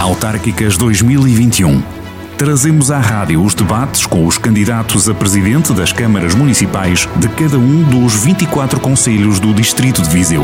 Autárquicas 2021. Trazemos à rádio os debates com os candidatos a presidente das câmaras municipais de cada um dos 24 conselhos do Distrito de Viseu.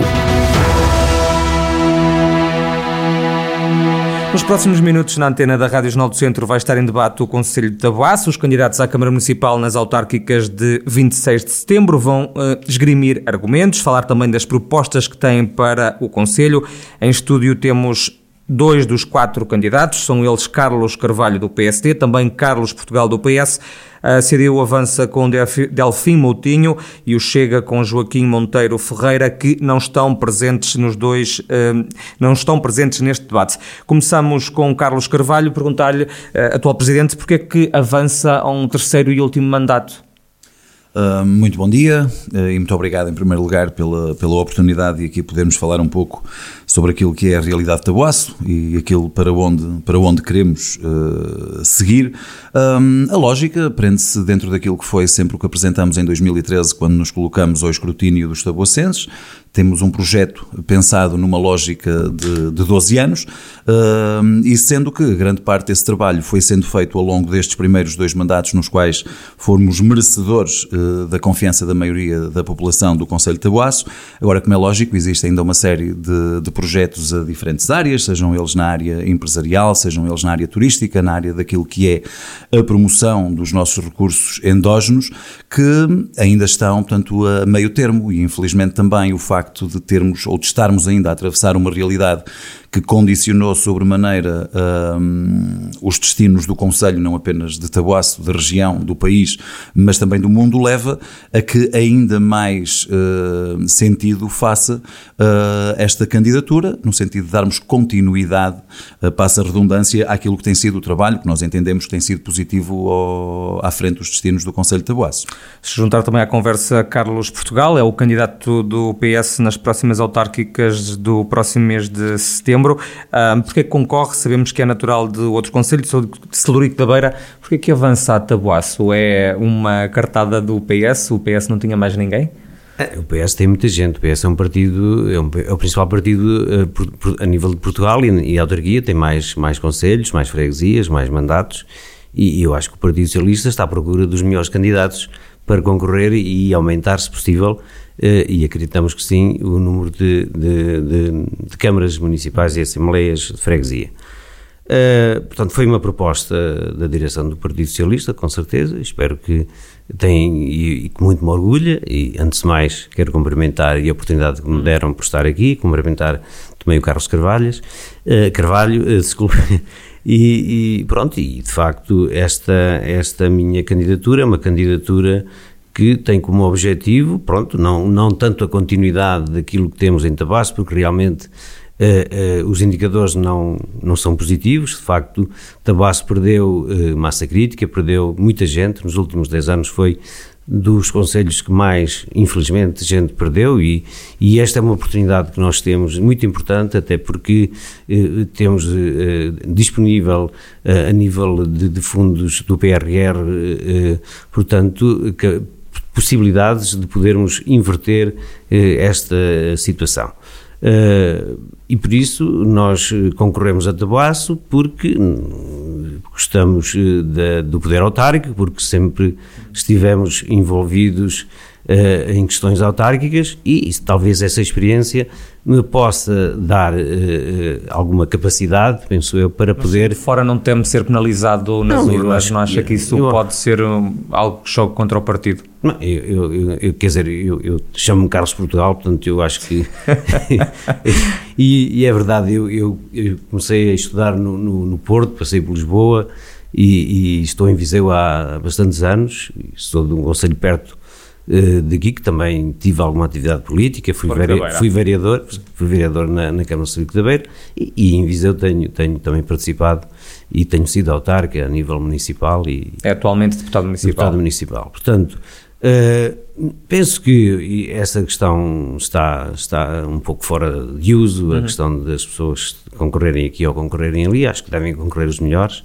Nos próximos minutos, na antena da Rádio Jornal do Centro, vai estar em debate o Conselho de Tabuaço. Os candidatos à Câmara Municipal nas autárquicas de 26 de setembro vão uh, esgrimir argumentos, falar também das propostas que têm para o Conselho. Em estúdio temos Dois dos quatro candidatos são eles Carlos Carvalho do PSD, também Carlos Portugal do PS. A CDU avança com Delfim Moutinho e o Chega com Joaquim Monteiro Ferreira, que não estão presentes nos dois, eh, não estão presentes neste debate. Começamos com Carlos Carvalho, perguntar-lhe, eh, atual Presidente, porque é que avança a um terceiro e último mandato? Uh, muito bom dia uh, e muito obrigado em primeiro lugar pela, pela oportunidade de aqui podermos falar um pouco sobre aquilo que é a realidade de Tabuaço e aquilo para onde, para onde queremos uh, seguir. Um, a lógica prende-se dentro daquilo que foi sempre o que apresentamos em 2013 quando nos colocamos ao escrutínio dos tabuacenses, temos um projeto pensado numa lógica de, de 12 anos uh, e sendo que grande parte desse trabalho foi sendo feito ao longo destes primeiros dois mandatos nos quais fomos merecedores uh, da confiança da maioria da população do Conselho de Tabuaço, agora como é lógico existe ainda uma série de, de projetos a diferentes áreas, sejam eles na área empresarial, sejam eles na área turística, na área daquilo que é a promoção dos nossos recursos endógenos, que ainda estão, portanto, a meio termo. E infelizmente também o facto de termos ou de estarmos ainda a atravessar uma realidade que condicionou sobremaneira um, os destinos do Conselho, não apenas de Tabuaço, da região, do país, mas também do mundo, leva a que ainda mais uh, sentido faça uh, esta candidatura, no sentido de darmos continuidade, uh, passa a redundância, àquilo que tem sido o trabalho, que nós entendemos que tem sido positivo ao, à frente dos destinos do Conselho de Tabuaço. Se juntar também à conversa Carlos Portugal, é o candidato do PS nas próximas autárquicas do próximo mês de setembro setembro. Um, porque é que concorre? Sabemos que é natural de outros conselhos, de Celurico da Beira. Porque é que avança a Tabuaço? É uma cartada do PS? O PS não tinha mais ninguém? É, o PS tem muita gente. O PS é um partido, é, um, é o principal partido uh, a nível de Portugal e, e a autarquia tem mais, mais conselhos, mais freguesias, mais mandatos. E, e eu acho que o Partido Socialista está à procura dos melhores candidatos para concorrer e aumentar, se possível, e acreditamos que sim, o número de, de, de, de câmaras municipais e assembleias de freguesia. Uh, portanto, foi uma proposta da direção do Partido Socialista, com certeza. Espero que tenham e, que muito me orgulha. E antes de mais, quero cumprimentar e a oportunidade que me deram por estar aqui, cumprimentar também o Carlos Carvalhas, uh, Carvalho, uh. E, e, pronto, e de facto, esta, esta minha candidatura é uma candidatura que tem como objetivo, pronto, não, não tanto a continuidade daquilo que temos em Tabasco, porque realmente uh, uh, os indicadores não, não são positivos, de facto Tabasco perdeu uh, massa crítica, perdeu muita gente, nos últimos 10 anos foi dos conselhos que mais, infelizmente, gente perdeu e, e esta é uma oportunidade que nós temos muito importante, até porque eh, temos eh, disponível eh, a nível de, de, fundos do PRR, portanto, que, possibilidades de podermos inverter eh, esta situação. Uh, e por isso nós concorremos a Tabuaço porque hum, gostamos eh, de, do poder autárquico, porque sempre estivemos envolvidos em questões autárquicas e, e talvez essa experiência me possa dar uh, alguma capacidade, penso eu, para poder... fora não temo ser penalizado nas não, urnas, não acha que isso eu, pode ser algo que choque contra o partido? Não, eu, eu, eu quer dizer, eu, eu chamo-me Carlos Portugal, portanto eu acho que... e, e, é verdade, eu, comecei a estudar no, no, no Porto, passei por Lisboa e, e, estou em Viseu há bastantes anos, sou de um conselho perto uh, daqui, que também tive alguma atividade política, fui, fui vereador, fui vereador na, na Câmara Cívica da Beira e, e, em Viseu tenho, tenho também participado e tenho sido autarca a nível municipal e... É atualmente deputado municipal. Deputado municipal. Portanto, uh, penso que essa questão está, está um pouco fora de uso, uhum. a questão das pessoas concorrerem aqui ou concorrerem ali, acho que devem concorrer os melhores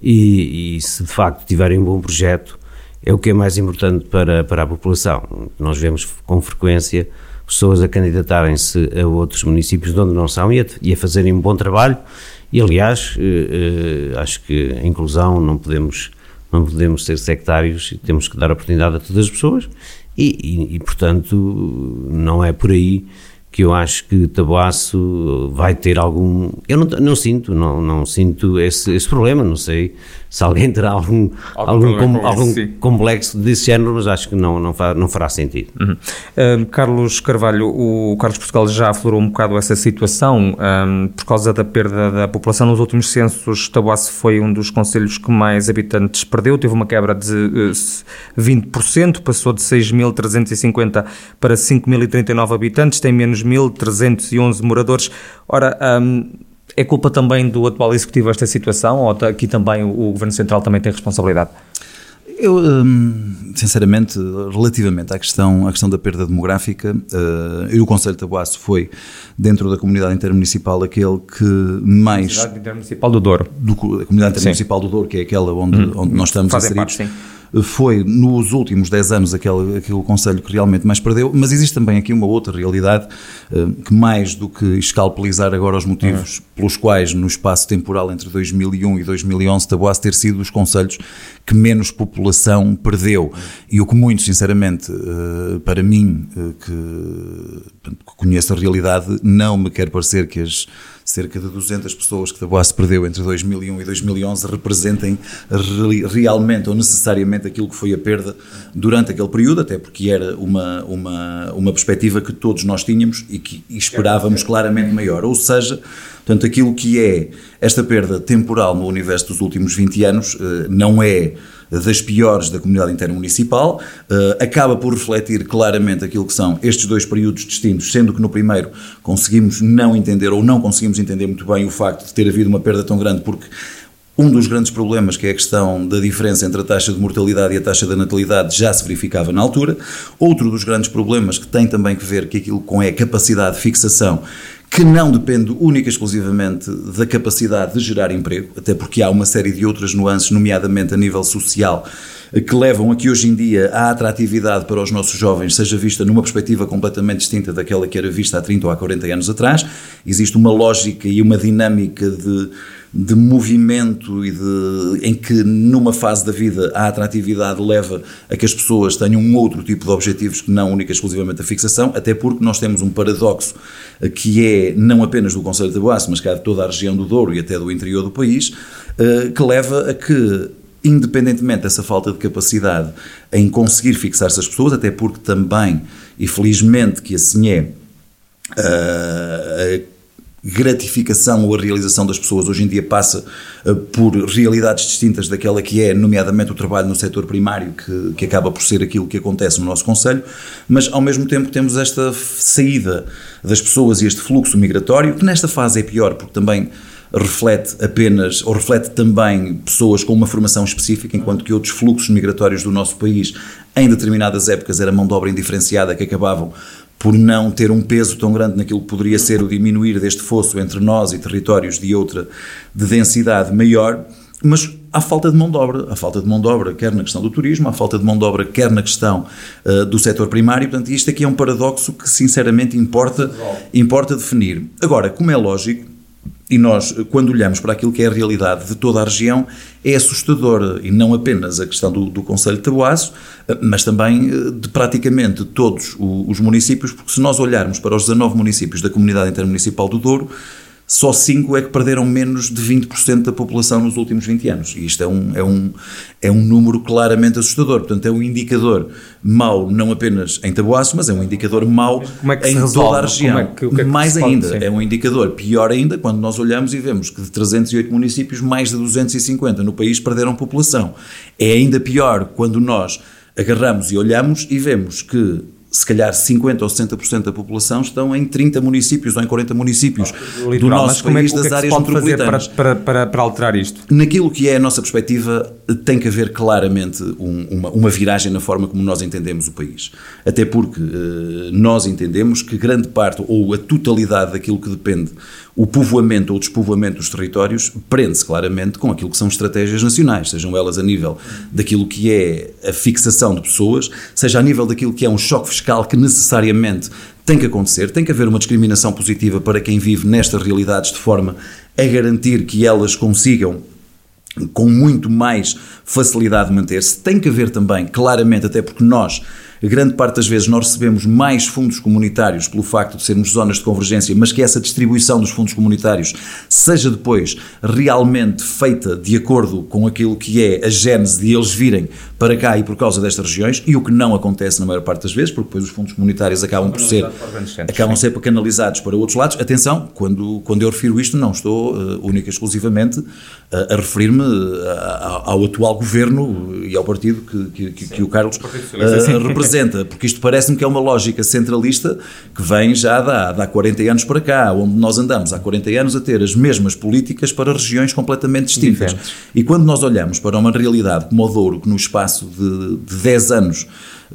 e, e se de facto tiverem um bom projeto é o que é mais importante para, para a população. Nós vemos com frequência pessoas a candidatarem-se a outros municípios de onde não são e a, e a, fazerem um bom trabalho E, aliás, acho que a inclusão não podemos, não podemos ser sectários, temos que dar oportunidade a todas as pessoas e, e, e portanto, não é por aí que eu acho que Taboaço vai ter algum. Eu não, não sinto, não, não sinto esse, esse problema, não sei se alguém terá algum, algum, algum, com, algum complexo desse género, mas acho que não, não, fará, não fará sentido. Uhum. Uh, Carlos Carvalho, o Carlos Portugal já aflorou um bocado essa situação um, por causa da perda da população. Nos últimos censos, Taboaço foi um dos conselhos que mais habitantes perdeu, teve uma quebra de uh, 20%, passou de 6.350 para 5.039 habitantes, tem menos 1.311 moradores. Ora, um, é culpa também do atual executivo esta situação ou aqui também o, o Governo Central também tem responsabilidade? Eu, hum, sinceramente, relativamente à questão, à questão da perda demográfica, uh, e o Conselho de Tabuaço foi, dentro da comunidade intermunicipal, aquele que mais... Comunidade intermunicipal do Douro. Do, a comunidade intermunicipal sim. do Douro, que é aquela onde, hum, onde nós estamos Fazem inseridos. Parte, sim foi nos últimos 10 anos aquele, aquele Conselho que realmente mais perdeu, mas existe também aqui uma outra realidade eh, que mais do que escalpelizar agora os motivos uhum. pelos quais no espaço temporal entre 2001 e 2011 Taboaço ter sido os Conselhos que menos população perdeu. E o que muito sinceramente, eh, para mim, eh, que conheço a realidade, não me quer parecer que as cerca de 200 pessoas que Taboaço perdeu entre 2001 e 2011 representem realmente ou necessariamente aquilo que foi a perda durante aquele período, até porque era uma, uma, uma perspectiva que todos nós tínhamos e que esperávamos claramente maior. Ou seja, portanto, aquilo que é esta perda temporal no universo dos últimos 20 anos eh, não é das piores da comunidade intermunicipal, uh, acaba por refletir claramente aquilo que são estes dois períodos distintos, sendo que no primeiro conseguimos não entender ou não conseguimos entender muito bem o facto de ter havido uma perda tão grande, porque um dos grandes problemas, que é a questão da diferença entre a taxa de mortalidade e a taxa da natalidade, já se verificava na altura. Outro dos grandes problemas, que tem também que ver com aquilo com é a capacidade de fixação que não depende única e exclusivamente da capacidade de gerar emprego, até porque há uma série de outras nuances, nomeadamente a nível social, que levam a que hoje em dia a atratividade para os nossos jovens seja vista numa perspectiva completamente distinta daquela que era vista há 30 ou há 40 anos atrás. Existe uma lógica e uma dinâmica de de movimento e de, em que numa fase da vida a atratividade leva a que as pessoas tenham um outro tipo de objetivos que não única exclusivamente a fixação, até porque nós temos um paradoxo eh, que é não apenas do Conselho de Boaço, mas cá de toda a região do Douro e até do interior do país, eh, que leva a que independentemente dessa falta de capacidade em conseguir fixar essas pessoas, até porque também, e felizmente que assim é, eh, gratificação ou a realização das pessoas. Hoje em dia passa uh, por realidades distintas daquela que é, nomeadamente, o trabalho no setor primário, que, que acaba por ser aquilo que acontece no nosso Conselho, mas ao mesmo tempo temos esta saída das pessoas e este fluxo migratório, que nesta fase é pior, porque também reflete apenas, ou reflete também pessoas com uma formação específica, enquanto que outros fluxos migratórios do nosso país, em determinadas épocas, era mão de obra indiferenciada que acabavam por não ter um peso tão grande naquilo que poderia ser o diminuir deste fosso entre nós e territórios de outra de densidade maior, mas há falta de mão de obra, há falta de mão de obra quer na questão do turismo, há falta de mão de obra quer na questão uh, do setor primário, portanto isto aqui é um paradoxo que sinceramente importa, importa definir. Agora, como é lógico, e nós, quando olhamos para aquilo que é a realidade de toda a região, é assustador, e não apenas a questão do, do Conselho de Taboaço, mas também eh, de praticamente todos os municípios, porque se nós olharmos para os 19 municípios da Comunidade Intermunicipal do Douro, só 5 é que perderam menos de 20% da população nos últimos 20 anos. E isto é um, é, um, é um número claramente assustador. Portanto, é um indicador mau não apenas em Taboaço, mas é um indicador mau é em toda a região. É que, que é mais ainda, pode, é um indicador pior ainda quando nós olhamos e vemos que de 308 municípios, mais de 250 no país perderam população. É ainda pior quando nós agarramos e olhamos e vemos que se calhar 50% ou 60% da população estão em 30 municípios ou em 40 municípios Litoral, do nosso país, é, das é áreas metropolitanas. Para, para, para, alterar isto? Naquilo que é a nossa perspectiva, tem que haver claramente um, uma, uma, viragem na forma como nós entendemos o país. Até porque uh, nós entendemos que grande parte ou a totalidade daquilo que depende o povoamento ou despovoamento dos territórios prende-se claramente com aquilo que são estratégias nacionais, sejam elas a nível daquilo que é a fixação de pessoas, seja a nível daquilo que é um choque fiscal que necessariamente tem que acontecer, tem que haver uma discriminação positiva para quem vive nestas realidades de forma a garantir que elas consigam com muito mais facilidade manter-se. Tem que haver também, claramente, até porque nós grande parte das vezes nós recebemos mais fundos comunitários pelo facto de sermos zonas de convergência, mas que essa distribuição dos fundos comunitários seja depois realmente feita de acordo com aquilo que é a gênese de eles virem para cá e por causa destas regiões, e o que não acontece na maior parte das vezes, porque depois os fundos comunitários acabam por ser acabam ser canalizados para outros lados. Atenção, quando, quando eu refiro isto, não estou uh, única e exclusivamente uh, a referir-me uh, ao atual governo e ao partido que, que, que o Carlos representa representa, porque isto parece-me que é uma lógica centralista que vem já de há, 40 anos para cá, onde nós andamos há 40 anos a ter as mesmas políticas para regiões completamente distintas. Diferentes. E quando nós olhamos para uma realidade como o Douro, que no espaço de, de 10 anos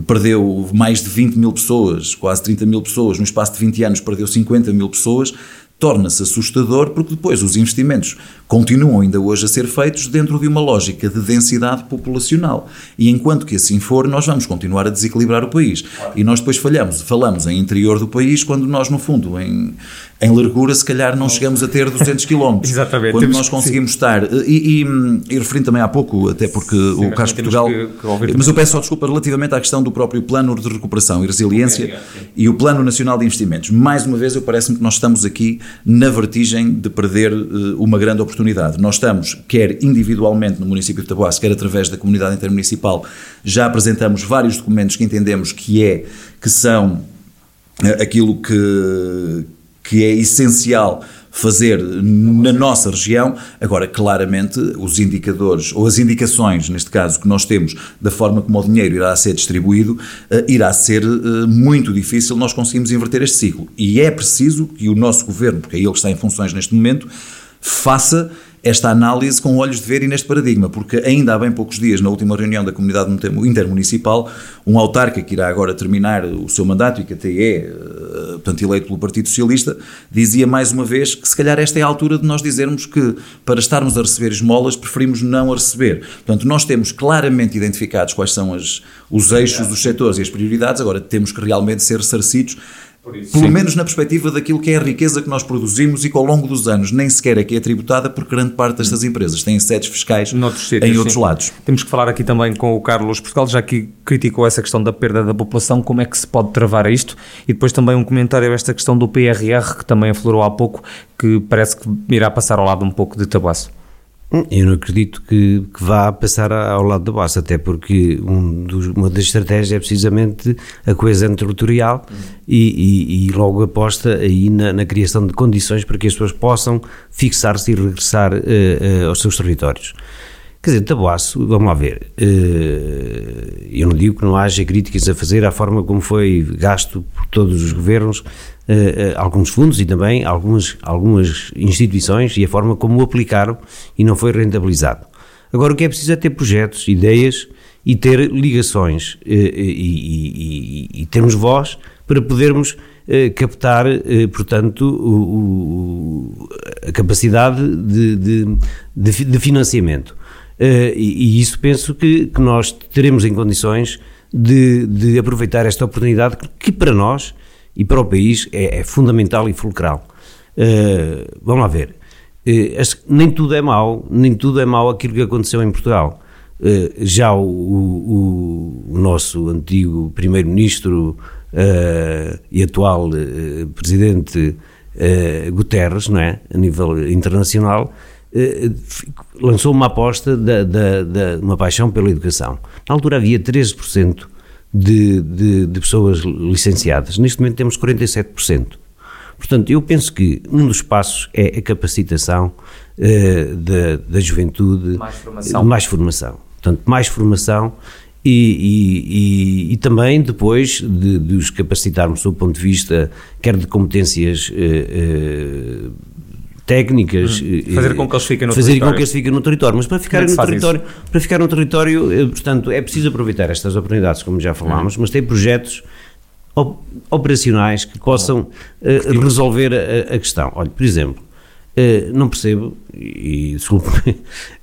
perdeu mais de 20 mil pessoas, quase 30 mil pessoas, no espaço de 20 anos perdeu 50 mil pessoas, torna-se assustador porque depois os investimentos continuam ainda hoje a ser feitos dentro de uma lógica de densidade populacional. E enquanto que assim for, nós vamos continuar a desequilibrar o país. E nós depois falhamos, falamos em interior do país quando nós, no fundo, em, em largura, se calhar não chegamos a ter 200 km. Exatamente. Quando nós conseguimos sim. estar. E, e, e referindo também há pouco, até porque sim, o Carlos Portugal. Que, que mas eu peço só desculpa relativamente à questão do próprio plano de recuperação e resiliência e o Plano Nacional de Investimentos. Mais uma vez, eu parece-me que nós estamos aqui na vertigem de perder uh, uma grande oportunidade. Nós estamos, quer individualmente no município de Taboaço, quer através da comunidade intermunicipal, já apresentamos vários documentos que entendemos que é que são uh, aquilo que que é essencial fazer na nossa região. Agora, claramente, os indicadores, ou as indicações, neste caso, que nós temos da forma como o dinheiro irá ser distribuído, uh, irá ser uh, muito difícil nós conseguimos inverter este ciclo. E é preciso que o nosso governo, porque é ele que está em funções neste momento, faça esta análise com olhos de ver e neste paradigma, porque ainda há bem poucos dias, na última reunião da comunidade intermunicipal, um autarca que irá agora terminar o seu mandato e que até é, eh, portanto, eleito pelo Partido Socialista, dizia mais uma vez que se calhar esta é a altura de nós dizermos que para estarmos a receber esmolas preferimos não a receber. Portanto, nós temos claramente identificados quais são as, os eixos, os setores e as prioridades, agora temos que realmente ser ressarcidos isso, Pelo sim. menos na perspectiva daquilo que é a riqueza que nós produzimos e que ao longo dos anos nem sequer é que é tributada porque grande parte destas empresas têm sedes fiscais Noutros sítios, em outros sim. lados. Temos que falar aqui também com o Carlos Portugal, já que criticou essa questão da perda da população, como é que se pode travar isto? E depois também um comentário a esta questão do PRR, que também aflorou há pouco, que parece que irá passar ao lado um pouco de Tabuaço. Eu não acredito que, que vá passar ao lado da base, até porque um dos, uma das estratégias é precisamente a coesão territorial e, e, e, logo aposta aí na, na, criação de condições para que as pessoas possam fixar-se e regressar uh, uh, aos seus territórios. Quer dizer, Tabuaço, vamos lá ver, uh, eu não digo que não haja críticas a fazer à forma como foi gasto por todos os governos uh, alguns fundos e também algumas, algumas instituições e a forma como o aplicaram e não foi rentabilizado. Agora, o que é preciso é ter projetos, ideias e ter ligações e, e, e, e termos voz para podermos captar, portanto, o, o, a capacidade de, de, de, de financiamento. E, isso penso que, que, nós teremos em condições de, de aproveitar esta oportunidade que para nós e para o país é, é fundamental e fulcral. Uh, vamos lá ver. Uh, nem tudo é mau, nem tudo é mau aquilo que aconteceu em Portugal. Uh, já o, o, o, nosso antigo primeiro-ministro e atual presidente Guterres, não é, a nível internacional, lançou uma aposta de, de, de, uma paixão pela educação. Na altura havia 13% de, de, de pessoas licenciadas. Neste momento temos 47%. Portanto, eu penso que um dos passos é a capacitação uh, da, da juventude. Mais formação. Mais formação. Portanto, mais formação e, e, e, e também depois de, de, os capacitarmos do ponto de vista quer de competências uh, uh, técnicas. Hum. Fazer com que eles fiquem no fazer território. com que eles fiquem no território. Mas para ficar é no território, para ficar no território, eh, portanto, é preciso aproveitar estas oportunidades, como já falámos, hum. mas tem projetos operacionais que possam uh, resolver a, a, questão. Olha, por exemplo, uh, não percebo, e desculpe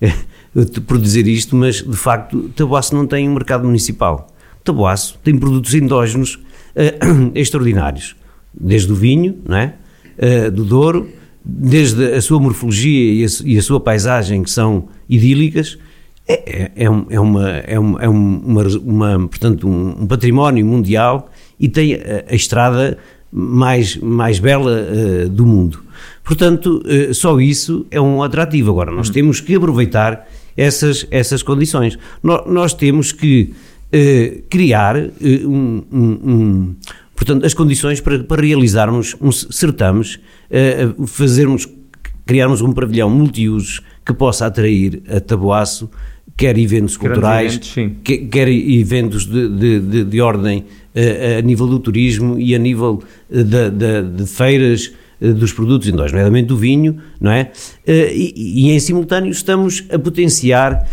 por dizer isto, mas de facto Taboaço não tem um mercado municipal. Taboaço tem produtos endógenos uh, extraordinários desde o vinho, não é? Do Douro, desde a sua morfologia e a, e a sua paisagem, que são idílicas, é, é, é, é, uma, é, uma, é uma, uma, portanto, um, um, património mundial e tem a, a estrada mais, mais bela uh, do mundo. Portanto, uh, só isso é um atrativo. Agora, nós temos que aproveitar essas, essas condições. No, nós temos que uh, criar um, um, portanto, as condições para, para realizarmos uns certames, fazermos, criarmos um pavilhão multiusos que possa atrair a Taboaço quer eventos culturais, eventos, quer, quer, eventos de, de, de, de ordem uh, a nível do turismo e a nível uh, de, feiras uh, dos produtos indógenos, nomeadamente do vinho, não é? E, e, em simultâneo estamos a potenciar,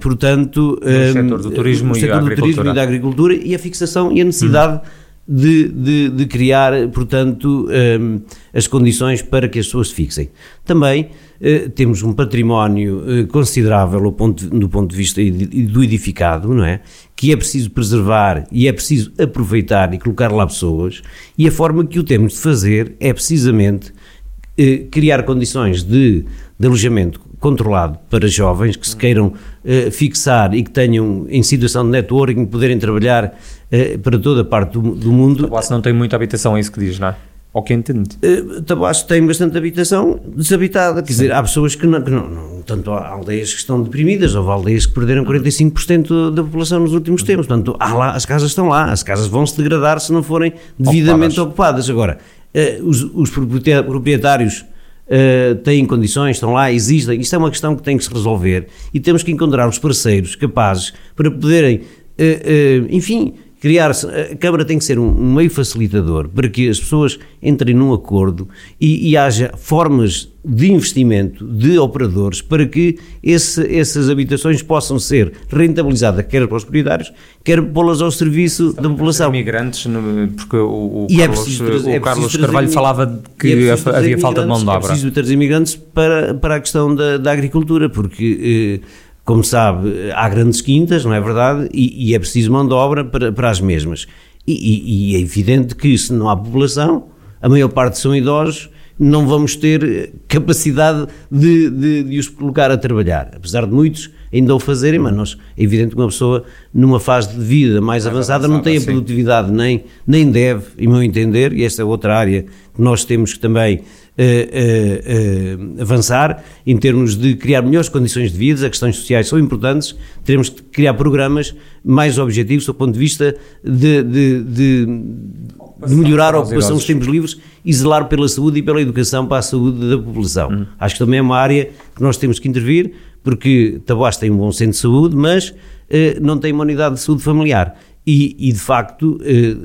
portanto, o setor do turismo, o setor e, do turismo e da agricultura e a fixação e a necessidade hum de, de, de criar, portanto, um, as condições para que as pessoas se fixem. Também uh, temos um património uh, considerável ponto, do ponto de vista do edificado, não é? Que é preciso preservar e é preciso aproveitar e colocar lá pessoas, e a forma que o temos de fazer é precisamente uh, criar condições de, de alojamento controlado para jovens que se queiram uh, fixar e que tenham em situação de networking poderem trabalhar para toda a parte do, do mundo. Tabuaço não tem muita habitação, é isso que diz, não é? Ou que entende? Uh, Tabuaço tem bastante habitação desabitada, quer Sim. dizer, há pessoas que não, que não, não, tanto há aldeias que estão deprimidas, houve aldeias que perderam 45% da população nos últimos tempos, portanto, lá, as casas estão lá, as casas vão se degradar se não forem devidamente ocupadas. ocupadas. Agora, uh, os, os proprietários uh, têm condições, estão lá, existem. Isto é uma questão que tem que se resolver e temos que encontrar os parceiros capazes para poderem, uh, uh, enfim, criar-se. A Câmara tem que ser um, um, meio facilitador para que as pessoas entrem num acordo e, e haja formas de investimento de operadores para que esse, essas habitações possam ser rentabilizadas, quer para os proprietários, quer pô-las ao serviço da população. Imigrantes, porque o, o é Carlos, é o Carlos Carvalho falava que é havia falta de mão de obra. É preciso trazer imigrantes para, para a questão da, da agricultura, porque. Eh, como sabe, há grandes quintas, não é verdade? E, e é preciso mão de obra para, para as mesmas. E, e, e, é evidente que se não há população, a maior parte são idosos, não vamos ter capacidade de, de, de os colocar a trabalhar. Apesar de muitos ainda o fazerem, mas nós, é evidente que uma pessoa numa fase de vida mais, mais avançada, avançada, não tem a produtividade nem, nem deve, em meu entender, e esta é outra área que nós temos que também uh, uh, avançar em termos de criar melhores condições de vida, as questões sociais são importantes, teremos que criar programas mais objetivos do ponto de vista de, de, de, de melhorar a ocupação dos tempos livres e zelar pela saúde e pela educação para a saúde da população. Hum. Acho que também é uma área que nós temos que intervir, porque Taboás tem um bom centro de saúde, mas não tem uma unidade de saúde familiar. E, e de facto,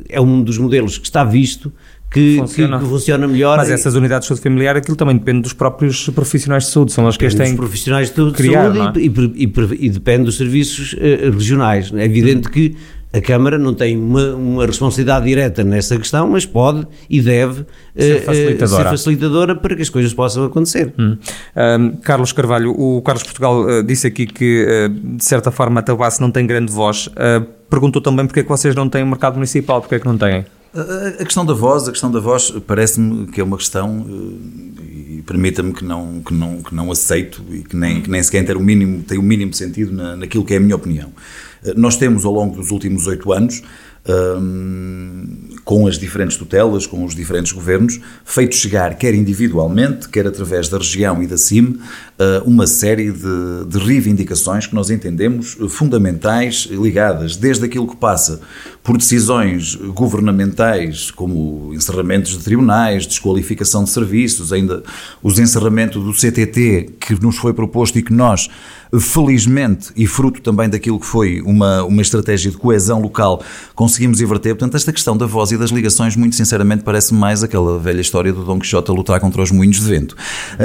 é um dos modelos que está visto que funciona. Que, funciona melhor. Mas essas unidades de saúde familiar, aquilo também depende dos próprios profissionais de saúde, são as que as têm. Dos profissionais de saúde, criar, é? e, e, e, depende dos serviços uh, regionais. É evidente que a Câmara não tem uma, uma, responsabilidade direta nessa questão, mas pode e deve ser eh, facilitadora, ser facilitadora para que as coisas possam acontecer. Hum. Um, Carlos Carvalho, o Carlos Portugal uh, disse aqui que, uh, de certa forma, a Tabasse não tem grande voz. Uh, perguntou também porque é que vocês não têm um mercado municipal, porque é que não têm? A questão da voz, a questão da voz parece-me que é uma questão e permita-me que não, que, não, que não aceito e que nem, que nem sequer tem o mínimo, tem o mínimo sentido na, naquilo que é a minha opinião. Nós temos ao longo dos últimos oito anos com as diferentes tutelas, com os diferentes governos, feito chegar, quer individualmente, quer através da região e da CIM, ah, uma série de, de reivindicações que nós entendemos fundamentais, ligadas desde aquilo que passa por decisões governamentais, como encerramentos de tribunais, desqualificação de serviços, ainda os encerramentos do CTT, que nos foi proposto e que nós felizmente, e fruto também daquilo que foi uma, uma estratégia de coesão local, conseguimos inverter. Portanto, esta questão da voz e das ligações, muito sinceramente, parece mais aquela velha história do Dom Quixote a lutar contra os moinhos de vento.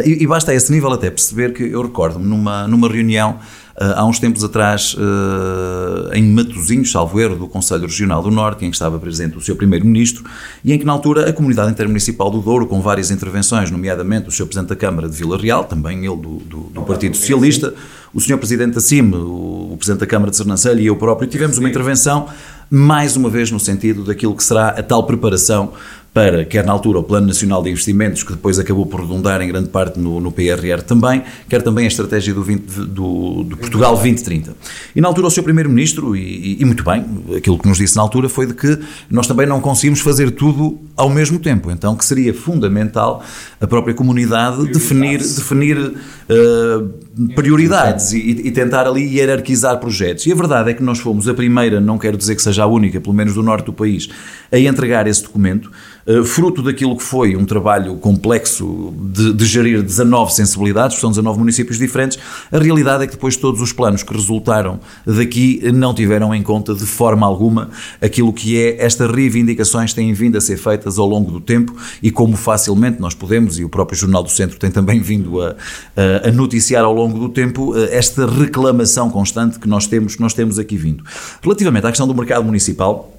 E, e basta a esse nível até perceber que eu recordo-me numa, numa reunião há uns tempos atrás, uh, em Matosinhos, salvo erro, do Conselho Regional do Norte, em que estava presente o seu Primeiro-Ministro, e em que, na altura, a Comunidade Intermunicipal do Douro, com várias intervenções, nomeadamente o Sr. Presidente da Câmara de Vila Real, também ele do, do, do Partido Socialista, o Sr. Presidente da CIM, o, o Presidente da Câmara de Sernancelho e eu próprio, tivemos uma intervenção, mais uma vez, no sentido daquilo que será a tal preparação para, quer na altura, o Plano Nacional de Investimentos, que depois acabou por redundar em grande parte no, no PRR também, quer também a estratégia do, 20, do, do Portugal 2030. E na altura o Sr. Primeiro-Ministro, e, e, muito bem, aquilo que nos disse na altura foi de que nós também não conseguimos fazer tudo ao mesmo tempo, então que seria fundamental a própria comunidade definir, definir uh, prioridades e, e, tentar ali hierarquizar projetos. E a verdade é que nós fomos a primeira, não quero dizer que seja a única, pelo menos do norte do país, a entregar esse documento. Eh, fruto daquilo que foi um trabalho complexo de, de gerir 19 sensibilidades, são 19 municípios diferentes, a realidade é que depois todos os planos que resultaram daqui não tiveram em conta de forma alguma aquilo que é estas reivindicações têm vindo a ser feitas ao longo do tempo e como facilmente nós podemos, e o próprio Jornal do Centro tem também vindo a, a, a noticiar ao longo do tempo, eh, esta reclamação constante que nós temos, que nós temos aqui vindo. Relativamente à questão do mercado municipal,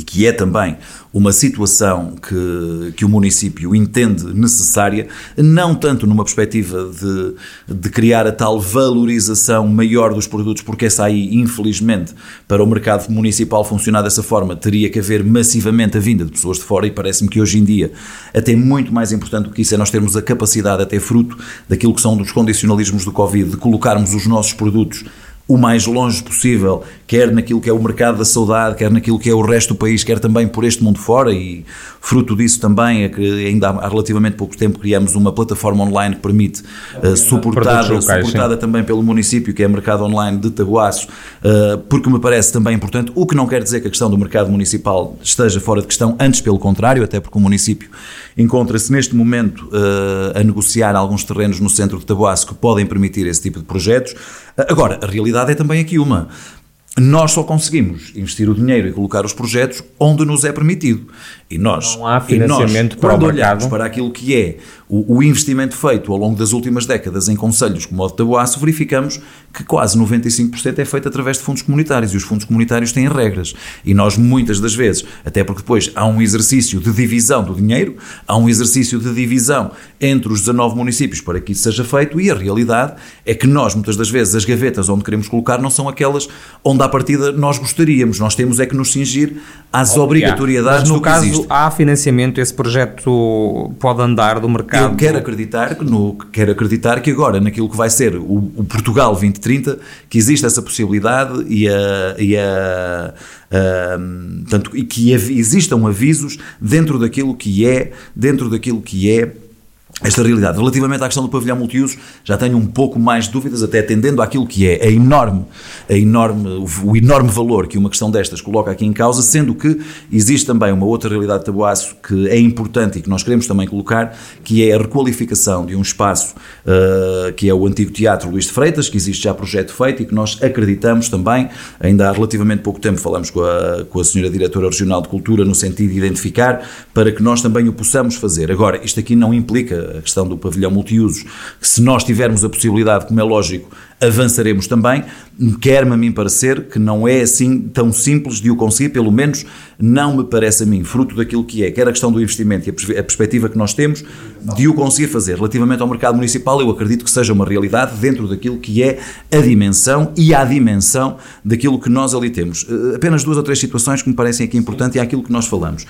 e que é também uma situação que, que o município entende necessária, não tanto numa perspectiva de, de criar a tal valorização maior dos produtos, porque essa aí, infelizmente, para o mercado municipal funcionar dessa forma, teria que haver massivamente a vinda de pessoas de fora, e parece-me que hoje em dia, até muito mais importante do que isso, é nós termos a capacidade, até fruto daquilo que são dos condicionalismos do Covid, de colocarmos os nossos produtos o mais longe possível, quer naquilo que é o mercado da saudade, quer naquilo que é o resto do país, quer também por este mundo fora, e fruto disso também é que ainda há relativamente pouco tempo criamos uma plataforma online que permite, uh, suportada, locais, suportada também pelo município, que é o Mercado Online de Taguaços, uh, porque me parece também importante, o que não quer dizer que a questão do mercado municipal esteja fora de questão, antes pelo contrário, até porque o município encontra-se neste momento uh, a negociar alguns terrenos no centro de Tabuaço que podem permitir esse tipo de projetos. Agora, a realidade é também aqui uma. Nós só conseguimos investir o dinheiro e colocar os projetos onde nos é permitido. E nós, não há financiamento e nós, quando olhamos para aquilo que é o, o, investimento feito ao longo das últimas décadas em conselhos como o de Tabuaço, verificamos que quase 95% é feito através de fundos comunitários e os fundos comunitários têm regras. E nós, muitas das vezes, até porque depois há um exercício de divisão do dinheiro, há um exercício de divisão entre os 19 municípios para que isso seja feito e a realidade é que nós, muitas das vezes, as gavetas onde queremos colocar não são aquelas onde à partida nós gostaríamos. Nós temos é que nos cingir às obrigatoriedades Mas no caso há financiamento, esse projeto pode andar do mercado eu quero acreditar, que no, quero acreditar que agora, naquilo que vai ser o, o Portugal 2030, que existe essa possibilidade e, a, e, a, tanto, e que existam avisos dentro daquilo que é, dentro daquilo que é esta realidade. Relativamente à questão do pavilhão multiuso, já tenho um pouco mais de dúvidas, até atendendo àquilo que é a enorme, a enorme, o enorme valor que uma questão destas coloca aqui em causa, sendo que existe também uma outra realidade de Taboaço que é importante e que nós queremos também colocar, que é a requalificação de um espaço uh, que é o antigo Teatro Luís de Freitas, que existe já projeto feito e que nós acreditamos também, ainda há relativamente pouco tempo falamos com a, com a senhora Diretora Regional de Cultura no sentido de identificar para que nós também o possamos fazer. Agora, isto aqui não implica a questão do pavilhão multiusos, que se nós tivermos a possibilidade, como é lógico, avançaremos também, quer-me a mim parecer que não é assim tão simples de o conseguir, pelo menos não me parece a mim, fruto daquilo que é, quer a questão do investimento e a perspectiva que nós temos, de o conseguir fazer. Relativamente ao mercado municipal, eu acredito que seja uma realidade dentro daquilo que é a dimensão e a dimensão daquilo que nós ali temos. Eh, apenas duas ou três situações que me parecem aqui importantes e é aquilo que nós falamos.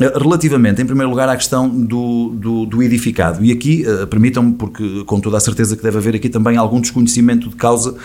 Relativamente, em primeiro lugar, à questão do, do, do edificado, e aqui uh, permitam-me, porque com toda a certeza que deve haver aqui também algum desconhecimento de causa uh,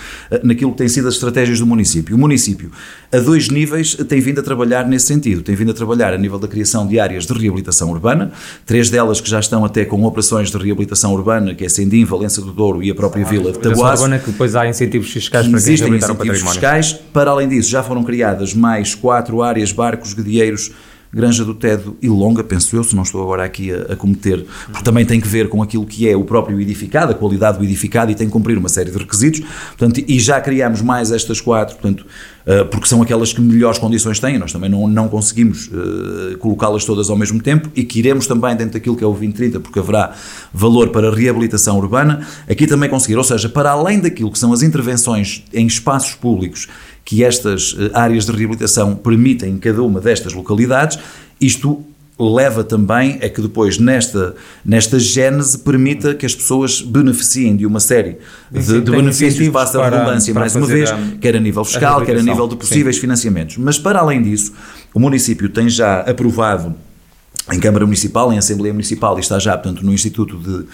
naquilo que têm sido as estratégias do município. O município, a dois níveis, tem vindo a trabalhar nesse sentido. Tem vindo a trabalhar a nível da criação de áreas de reabilitação urbana, três delas que já estão até com operações de reabilitação urbana, que é Sendim, Valença do Douro e a própria ah, Vila de Tabuaço. urbana que depois há incentivos fiscais para Existem incentivos fiscais. Para além disso, já foram criadas mais quatro áreas, barcos, guedieiros, Granja do Tedo e Longa, penso eu, se não estou agora aqui a, a cometer, porque também tem que ver com aquilo que é o próprio edificado, a qualidade do edificado e tem que cumprir uma série de requisitos, portanto, e já criamos mais estas quatro, portanto, uh, porque são aquelas que melhores condições têm, nós também não, não conseguimos uh, colocá-las todas ao mesmo tempo e que iremos também dentro daquilo que é o 2030, porque haverá valor para reabilitação urbana, aqui também conseguir, ou seja, para além daquilo que são as intervenções em espaços públicos que estas eh, áreas de reabilitação permitem em cada uma destas localidades, isto leva também a que depois nesta, nesta gênese permita que as pessoas beneficiem de uma série de, de benefícios, passa a redundância mais uma vez, a, quer a nível fiscal, a quer a nível de possíveis Sim. financiamentos. Mas para além disso, o município tem já aprovado em Câmara Municipal, em Assembleia Municipal e está já, portanto, no Instituto de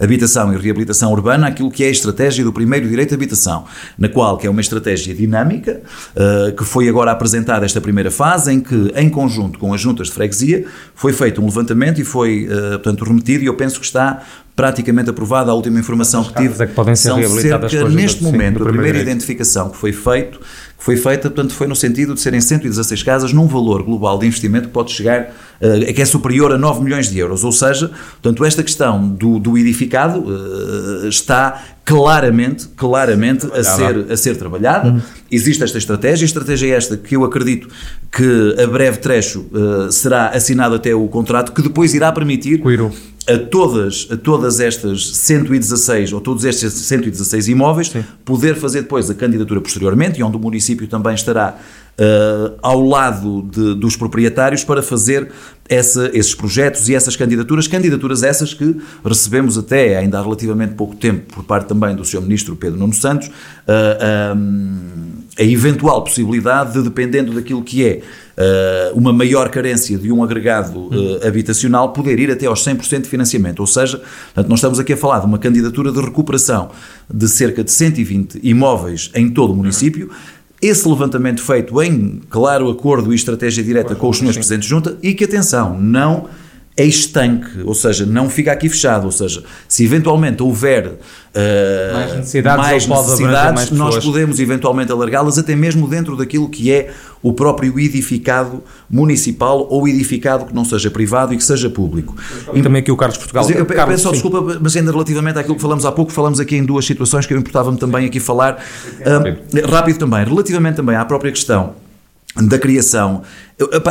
Habitação e Reabilitação Urbana, aquilo que é a estratégia do primeiro direito de habitação, na qual que é uma estratégia dinâmica, uh, que foi agora apresentada esta primeira fase, em que, em conjunto com as juntas de freguesia, foi feito um levantamento e foi, uh, portanto, remetido, e eu penso que está praticamente aprovada a última informação que tive. É que podem ser são cerca, neste momento, a primeira identificação que foi feito que foi feita, portanto, foi no sentido de serem 116 casas num valor global de investimento que pode chegar, que é superior a 9 milhões de euros. Ou seja, portanto, esta questão do, do edificado uh, está claramente, claramente a ser, a ser trabalhada. Uhum. Existe esta estratégia, a estratégia é esta que eu acredito que a breve trecho uh, será assinado até o contrato, que depois irá permitir a todas, a todas estas 116 ou todos estes 116 imóveis Sim. poder fazer depois a candidatura posteriormente e onde o município também estará uh, ao lado de, dos proprietários para fazer essa, esses projetos e essas candidaturas, candidaturas essas que recebemos até ainda há relativamente pouco tempo por parte também do Sr. Ministro Pedro Nuno Santos, uh, a eventual possibilidade de, dependendo daquilo que é uh, uma maior carência de um agregado uh, habitacional, poder ir até aos 100% de financiamento. Ou seja, portanto, nós estamos aqui a falar de uma candidatura de recuperação de cerca de 120 imóveis em todo o município. Esse levantamento feito em claro acordo e estratégia direta com os senhores Presidentes de Junta e que, atenção, não é estanque, ou seja, não fica aqui fechado, ou seja, se eventualmente houver uh, mais necessidades, mais necessidades mais nós podemos eventualmente alargá-las até mesmo dentro daquilo que é o próprio edificado municipal ou edificado que não seja privado e que seja público. E também aqui o Carlos Portugal. Mas eu, Carlos, peço só desculpa, mas ainda relativamente àquilo que falamos há pouco, falamos aqui em duas situações que eu importava-me também aqui falar, uh, rápido também, relativamente também à própria questão da criação.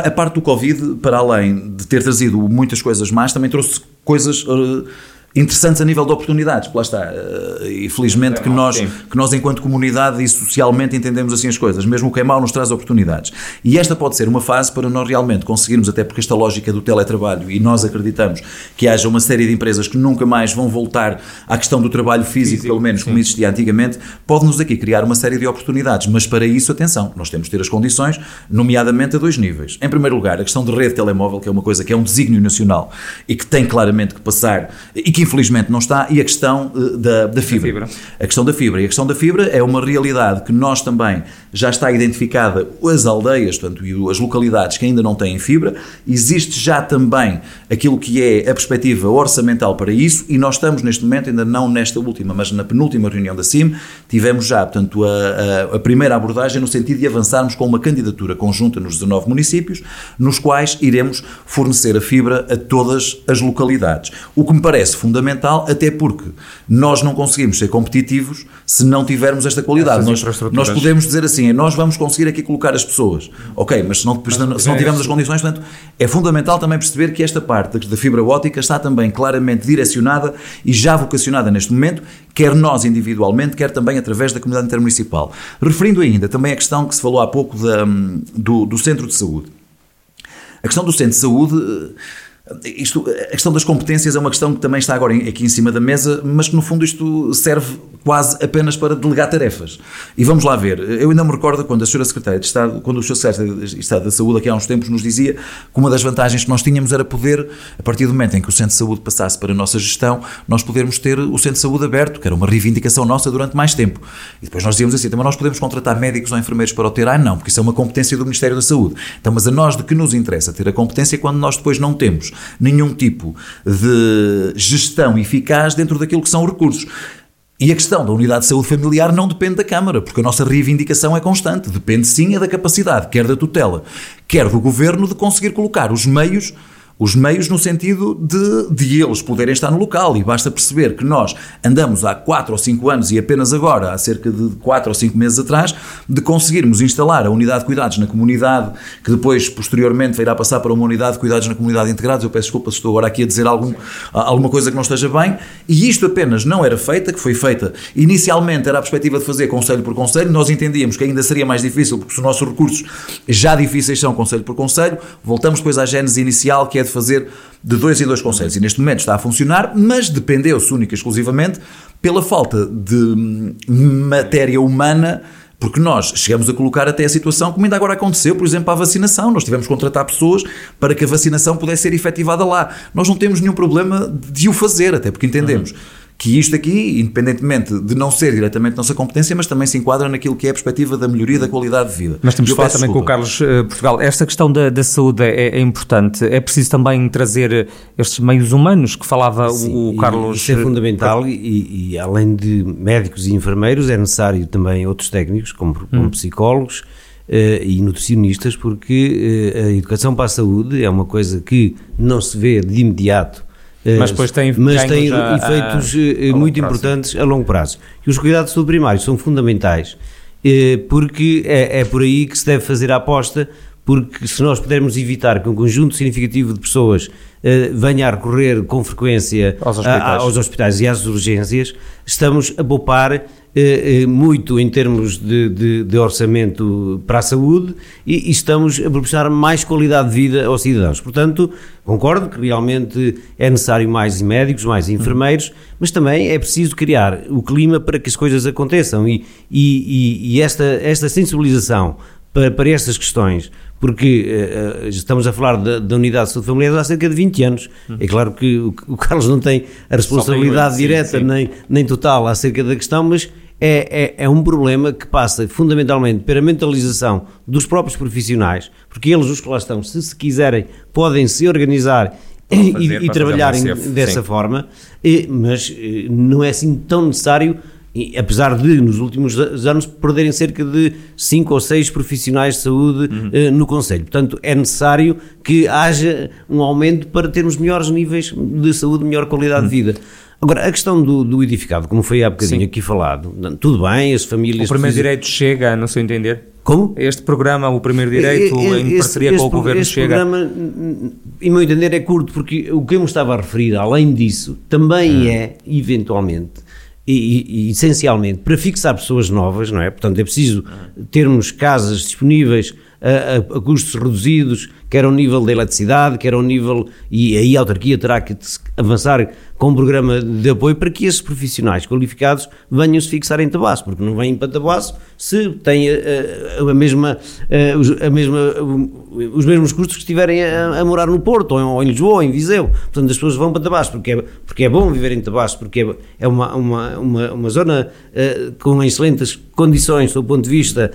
A parte do Covid, para além de ter trazido muitas coisas más, também trouxe coisas uh, interessantes a nível de oportunidades, lá está. Eh, e felizmente que nós, que nós, enquanto comunidade e socialmente, entendemos assim as coisas. Mesmo o que é mau nos traz oportunidades. E esta pode ser uma fase para nós realmente conseguirmos, até porque esta lógica do teletrabalho, e nós acreditamos que haja uma série de empresas que nunca mais vão voltar à questão do trabalho físico, físico pelo menos sim. como existia antigamente, pode-nos aqui criar uma série de oportunidades. Mas para isso, atenção, nós temos de ter as condições, nomeadamente a dois níveis. Em primeiro lugar, a questão de rede telemóvel, que é uma coisa que é um desígnio nacional e que tem claramente que passar, e que infelizmente não está, e a questão uh, da, da, fibra. fibra. A questão da fibra. E a questão da fibra é uma realidade que nós também já está identificada as aldeias, portanto, e as localidades que ainda não têm fibra. Existe já também aquilo que é a perspectiva orçamental para isso, e nós estamos neste momento, ainda não nesta última, mas na penúltima reunião da CIM, tivemos já, portanto, a, a, a primeira abordagem no sentido de avançarmos com uma candidatura conjunta nos 19 municípios, nos quais iremos fornecer a fibra a todas as localidades. O que me parece fundamental fundamental, até porque nós não conseguimos ser competitivos se não tivermos esta qualidade. Nós, nós, podemos dizer assim, nós vamos conseguir aqui colocar as pessoas. Ok, mas se não, mas, se não tivermos as condições, portanto, é fundamental também perceber que esta parte da fibra óptica está também claramente direcionada e já vocacionada neste momento, quer nós individualmente, quer também através da comunidade intermunicipal. Referindo ainda também a questão que se falou há pouco da, do, do centro de saúde. A questão do centro de saúde isto, a questão das competências é uma questão que também está agora aqui em cima da mesa, mas que no fundo isto serve quase apenas para delegar tarefas. E vamos lá ver, eu ainda me recordo quando a Sra. Secretária de Estado, quando o Sr. Secretário de Estado da Saúde aqui há uns tempos nos dizia que uma das vantagens que nós tínhamos era poder, a partir do momento em que o Centro de Saúde passasse para a nossa gestão, nós podermos ter o Centro de Saúde aberto, que era uma reivindicação nossa durante mais tempo. E depois nós dizíamos assim, também nós podemos contratar médicos ou enfermeiros para o ter? Ah, não, porque isso é uma competência do Ministério da Saúde. Então, mas a nós de que nos interessa ter a competência quando nós depois não temos nenhum tipo de gestão eficaz dentro daquilo que são os recursos. E a questão da unidade de saúde familiar não depende da Câmara, porque a nossa reivindicação é constante. Depende sim é da capacidade, quer da tutela, quer do governo, de conseguir colocar os meios os meios no sentido de, de eles poderem estar no local. E basta perceber que nós andamos há 4 ou 5 anos e apenas agora, há cerca de 4 ou 5 meses atrás, de conseguirmos instalar a unidade de cuidados na comunidade, que depois, posteriormente, irá passar para uma unidade de cuidados na comunidade integrados. Eu peço desculpa se estou agora aqui a dizer algum, alguma coisa que não esteja bem. E isto apenas não era feita, que foi feita inicialmente, era a perspectiva de fazer conselho por conselho. Nós entendíamos que ainda seria mais difícil, porque os nossos recursos já difíceis são conselho por conselho. Voltamos depois à gênese inicial, que é de fazer de dois em dois conselhos. E neste momento está a funcionar, mas dependeu-se única e exclusivamente pela falta de matéria humana Porque nós chegamos a colocar até a situação, como ainda agora aconteceu, por exemplo, a vacinação. Nós tivemos que contratar pessoas para que a vacinação pudesse ser efetivada lá. Nós não temos nenhum problema de o fazer, até porque entendemos. Uhum que isto aqui, independentemente de não ser diretamente nossa competência, mas também se enquadra naquilo que é a perspectiva da melhoria da qualidade de vida. Mas temos de falar também desculpa. com o Carlos uh, Portugal. Esta questão da, da saúde é, é, importante. É preciso também trazer estes meios humanos que falava Sim, o Carlos. Isso é fundamental e, e, além de médicos e enfermeiros, é necessário também outros técnicos, como, como hum. psicólogos. Uh, e nutricionistas, porque uh, a educação para a saúde é uma coisa que não se vê de imediato mas depois tem, mas tem efeitos a, a muito importantes a longo prazo. E os cuidados de primários são fundamentais, eh, porque é, é por aí que se deve fazer a aposta, porque se nós pudermos evitar que um conjunto significativo de pessoas uh, venha a recorrer com frequência aos hospitais. A, aos hospitais e às urgências, estamos a poupar eh, eh, muito em termos de, de, de, orçamento para a saúde e, e, estamos a proporcionar mais qualidade de vida aos cidadãos. Portanto, concordo que realmente é necessário mais médicos, mais enfermeiros, mas também é preciso criar o clima para que as coisas aconteçam e, e, e esta, esta sensibilização para, para estas questões, porque uh, estamos a falar da, da, unidade de saúde familiar há cerca de 20 anos. Uhum. É claro que o, o, Carlos não tem a responsabilidade tem direta sim, sim. Nem, nem total acerca da questão, mas é, é, é, um problema que passa fundamentalmente pela mentalização dos próprios profissionais, porque eles, os que lá estão, se se quiserem, podem se organizar fazer, e, e trabalharem dessa sim. forma, e, mas eh, não é assim tão necessário e, apesar de, nos últimos anos, perderem cerca de 5 ou 6 profissionais de saúde uhum. uh, no Conselho. Portanto, é necessário que haja um aumento para termos melhores níveis de saúde, melhor qualidade uhum. de vida. Agora, a questão do, do, edificado, como foi há bocadinho Sim. aqui falado, tudo bem, as famílias... O primeiro precisam... direito chega, não sei entender. Como? Este programa, o primeiro direito, em parceria com o Governo este chega... Este programa, em meu entender, é curto, porque o que eu me estava a referir, além disso, também hum. é, eventualmente, e, e, essencialmente para fixar pessoas novas, não é? Portanto, é preciso termos casas disponíveis a, a, a, custos reduzidos, quer ao nível da eletricidade, quer ao nível. E aí a autarquia terá que avançar com um programa de apoio para que esses profissionais qualificados venham se fixar em Tabasso, porque não vêm para Tabasso se têm a, a, a mesma, a, mesma, os mesmos custos que estiverem a, morar no Porto, ou em, Lisboa, ou em Viseu. Portanto, as pessoas vão para Tabasso porque é, porque é bom viver em Tabasso, porque é, é uma, uma, uma, uma zona com excelentes condições do ponto de vista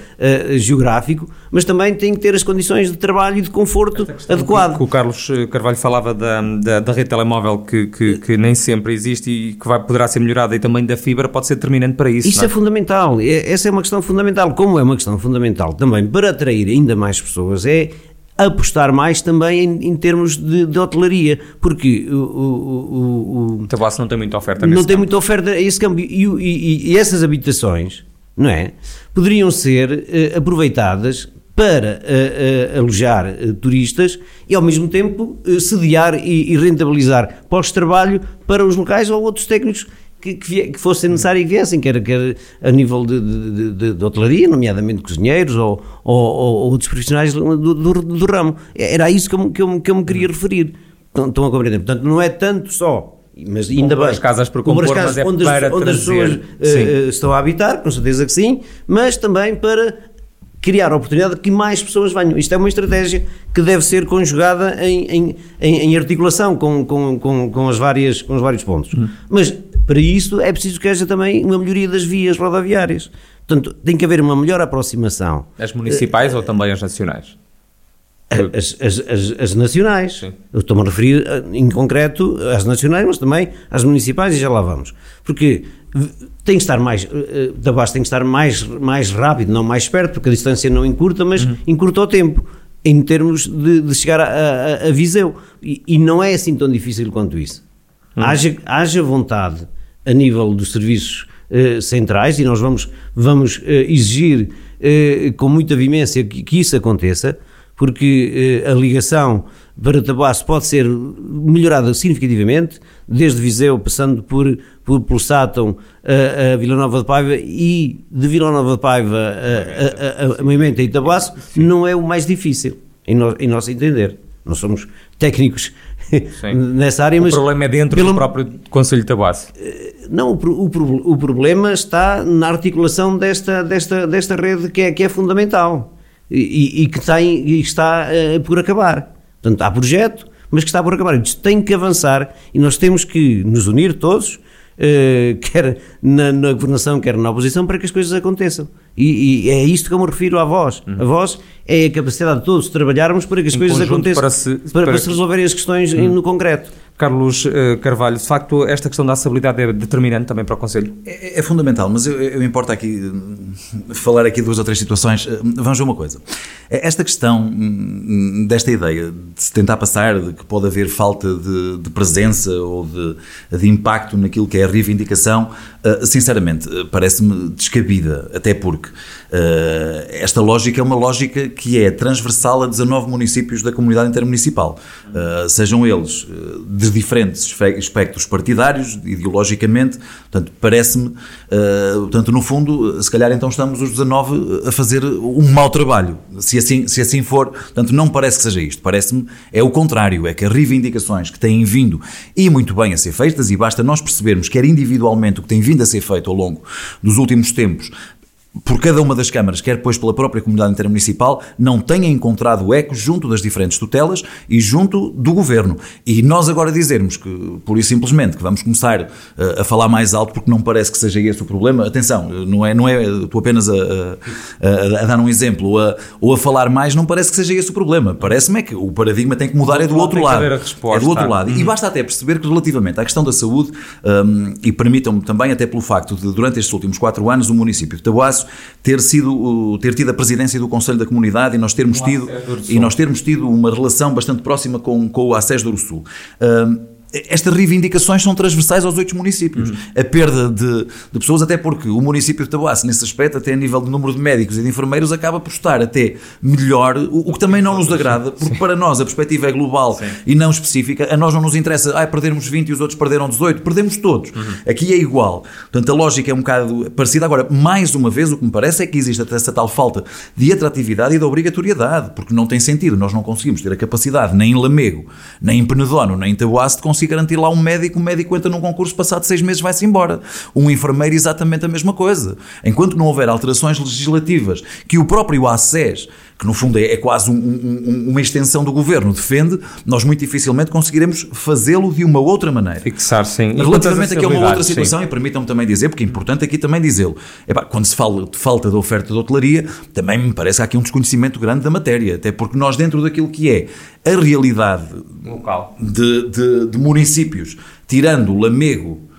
geográfico, mas também tem que ter as condições de trabalho e de conforto adequado. Que, o Carlos Carvalho falava da, da, da rede telemóvel que, que, que nem sempre existe e que vai, poderá ser melhorada e também da fibra pode ser determinante para isso. Isso é? é? fundamental, é, essa é uma questão fundamental. Como é uma questão fundamental também para atrair ainda mais pessoas, é apostar mais também em, em termos de, de, hotelaria, porque o, o, o, Tabasso não tem muita oferta Não tem campo. muita oferta a esse câmbio. E, e, e, essas habitações, não é? Poderiam ser uh, aproveitadas para uh, uh, alojar uh, turistas e ao mesmo tempo sediar e, e rentabilizar pós-trabalho para os locais ou outros técnicos que, que, que fossem necessários e viessem, quer, quer a nível de, de, de, de hotelaria, nomeadamente cozinheiros ou, ou, ou, outros profissionais do, do, do, ramo. Era a isso que eu, que eu, que eu me queria referir. Estão, estão a compreender? Portanto, não é tanto só mas ainda bem. as casas por compor, as casas é onde, as, onde as pessoas uh, estão a habitar, com certeza que sim, mas também para criar a oportunidade de que mais pessoas venham. Isto é uma estratégia que deve ser conjugada em, em, em articulação com, com, com, com, as várias, com os vários pontos. Uhum. Mas para isso é preciso que haja também uma melhoria das vias rodoviárias. Portanto, tem que haver uma melhor aproximação. As municipais uh, ou também as nacionais? As, as, as, as nacionais. Sim. Eu estou-me a referir eh, em concreto às nacionais, mas também às municipais e já lá vamos. Porque tem que estar mais, eh, da base tem que estar mais, mais rápido, não mais perto, porque a distância não encurta, mas uhum. encurta o tempo, em termos de, de chegar a, a, a Viseu. E, e, não é assim tão difícil quanto isso. Uhum. Haja, haja vontade a nível dos serviços centrais, e nós vamos, vamos exigir com muita vimência que, que isso aconteça, porque a ligação para Tabasso pode ser melhorada significativamente, desde Viseu, passando por, por, pelo Sátão a, a Vila Nova de Paiva e de Vila Nova de Paiva a, a, a, Moimenta e Tabasso, não é o mais difícil, em, no, em nosso entender. Nós somos técnicos nessa área. O mas problema é dentro pelo... do próprio Conselho de Tabuaço. Não, o, o, o, problema está na articulação desta, desta, desta rede que é, que é fundamental e, e que tem, e está uh, por acabar. Portanto, há projeto, mas que está por acabar. Isto tem que avançar e nós temos que nos unir todos, uh, quer na, na, governação, quer na oposição, para que as coisas aconteçam. E, e é isto que eu me refiro à voz. Uhum. A voz é a capacidade de todos trabalharmos para que as em coisas aconteçam, para se, para, para, para se resolverem as questões uhum. no concreto. Carlos uh, Carvalho, de facto, esta questão da acessibilidade é determinante também para o Conselho? É, é fundamental, mas eu, eu importo aqui hum, falar aqui duas ou três situações. Hum, vamos ver uma coisa. É, esta questão hum, desta ideia de se tentar passar de que pode haver falta de, de presença ou de, de, impacto naquilo que é a reivindicação, sinceramente, parece-me descabida, até porque esta lógica é uma lógica que é transversal a 19 municípios da comunidade intermunicipal, sejam eles de diferentes espectros partidários, ideologicamente, portanto, parece-me, portanto, no fundo, se calhar então estamos os 19 a fazer um mau trabalho, se assim, se assim for, portanto, não parece que seja isto, parece-me, é o contrário, é que as reivindicações que têm vindo, e muito bem a ser feitas, e basta nós percebermos quer individualmente o que tem vindo a ser feito ao longo dos últimos tempos, por cada uma das câmaras, quer depois pela própria comunidade intermunicipal, não tenha encontrado eco junto das diferentes tutelas e junto do governo. E nós agora dizermos que, por isso simplesmente, que vamos começar a, eh, a falar mais alto porque não parece que seja esse o problema, atenção, não é, não é estou apenas a, a, a dar um exemplo ou a, ou a falar mais, não parece que seja esse o problema. Parece-me é que o paradigma tem que mudar, é do outro lado. É do outro lado. E basta até perceber que relativamente à questão da saúde, um, e permitam-me também, até pelo facto de durante estes últimos quatro anos, o município de Tabuaço ter sido ter tido a presidência do Conselho da Comunidade e nós termos tido e nós termos tido uma relação bastante próxima com, com o ACES do Sul. Estas reivindicações são transversais aos oito municípios. Uhum. A perda de, de, pessoas, até porque o município de Tabuaço, nesse aspecto, até a nível de número de médicos e de enfermeiros, acaba por estar até melhor, o, o que também não nos agrada, porque Sim. para nós a perspectiva é global Sim. e não específica. A nós não nos interessa, ah, perdermos 20 e os outros perderam 18, perdemos todos. Uhum. Aqui é igual. Portanto, a lógica é um bocado parecida. Agora, mais uma vez, o que me parece é que existe até essa tal falta de atratividade e de obrigatoriedade, porque não tem sentido. Nós não conseguimos ter a capacidade, nem em Lamego, nem em Penedono, nem em Tabuaço, de conseguir garantir lá um médico, o médico entra num concurso, passado seis meses vai-se embora. Um enfermeiro, exatamente a mesma coisa. Enquanto não houver alterações legislativas que o próprio ACES que no fundo é, é quase um, um, uma extensão do governo, defende, nós muito dificilmente conseguiremos fazê-lo de uma outra maneira. Fixar, sim. Relativamente aqui a uma outra situação, sim. e permitam-me também dizer, porque é importante aqui também dizê-lo, quando se fala de falta de oferta de hotelaria, também me parece que há aqui um desconhecimento grande da matéria, até porque nós dentro daquilo que é a realidade local de, de, de municípios, tirando o Lamego,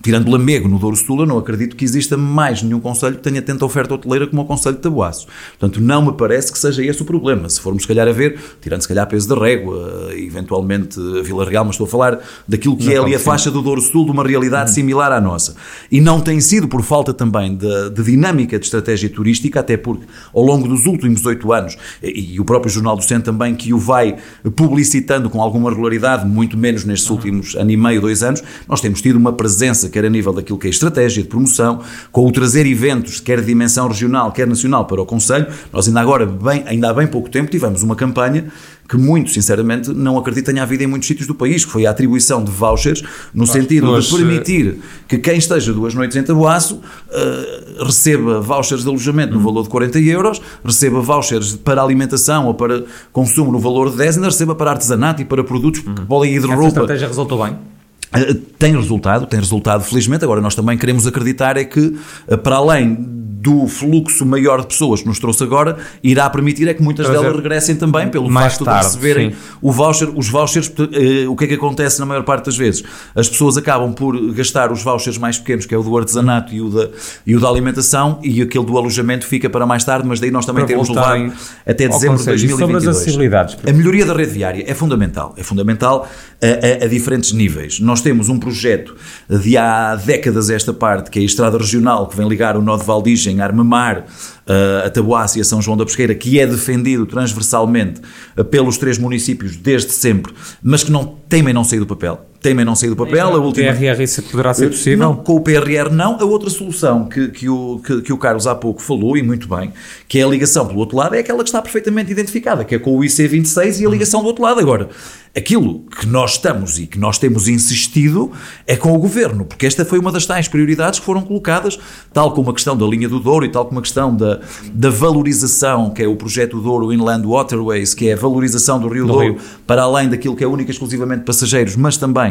Tirando Lamego no Douro Sul, eu não acredito que exista mais nenhum conselho que tenha tanta oferta hoteleira como o Conselho de Tabuaço. Portanto, não me parece que seja esse o problema. Se formos, se calhar, a ver, tirando, se calhar, peso da régua, eventualmente a Vila Real, mas estou a falar daquilo que não, é ali a faixa do Douro Sul, de uma realidade hum. similar à nossa. E não tem sido por falta também de, de dinâmica de estratégia turística, até porque, ao longo dos últimos oito anos, e, e, o próprio Jornal do Centro também, que o vai publicitando com alguma regularidade, muito menos nestes últimos ano e meio, dois anos, nós temos tido uma presença quer a nível daquilo que é estratégia de promoção, com o trazer eventos, quer de dimensão regional, quer nacional, para o Conselho. Nós ainda agora, bem, ainda há bem pouco tempo, tivemos uma campanha que muito sinceramente não acredito tenha havido em muitos sítios do país, que foi a atribuição de vouchers no sentido de permitir que quem esteja duas noites em Tabuaço uh, receba vouchers de alojamento no valor de 40 euros, receba vouchers para alimentação ou para consumo no valor de 10 e ainda receba para artesanato e para produtos que podem ir de roupa. A estratégia resultou bem? Eh, tem resultado, tem resultado felizmente. Agora, nós também queremos acreditar é que, eh, para além do fluxo maior de pessoas que nos trouxe agora, irá permitir é que muitas delas é. regressem também, pelo facto tarde, de receberem o voucher. Os vouchers, eh, o que é que acontece na maior parte das vezes? As pessoas acabam por gastar os vouchers mais pequenos, que é o do artesanato e o da, e o da alimentação, e aquele do alojamento fica para mais tarde, mas daí nós também para temos levado até dezembro de 2022. A melhoria da rede viária é fundamental. É fundamental a, a, a diferentes níveis. Nós temos um projeto de há décadas esta parte, que é a Estrada Regional, que vem ligar o Nó de origem Armamar, uh, a Taboácia e a São João da Pesqueira, que é defendido transversalmente uh, pelos três municípios desde sempre, mas que não temem não sair do papel. Temem não sair do papel. A última... PRR isso poderá ser possível? Não, com o PRR não. A outra solução que, que, o, que, que, o Carlos há pouco falou, e muito bem, que é a ligação pelo outro lado, é aquela que está perfeitamente identificada, que é com o IC26 e a ligação do outro lado. Agora, aquilo que nós estamos e que nós temos insistido é com o Governo, porque esta foi uma das tais prioridades que foram colocadas, tal como a questão da linha do Douro e tal como a questão da, da valorização, que é o projeto Douro Inland Waterways, que é a valorização do Rio do Douro, Rio. para além daquilo que é única e exclusivamente passageiros, mas também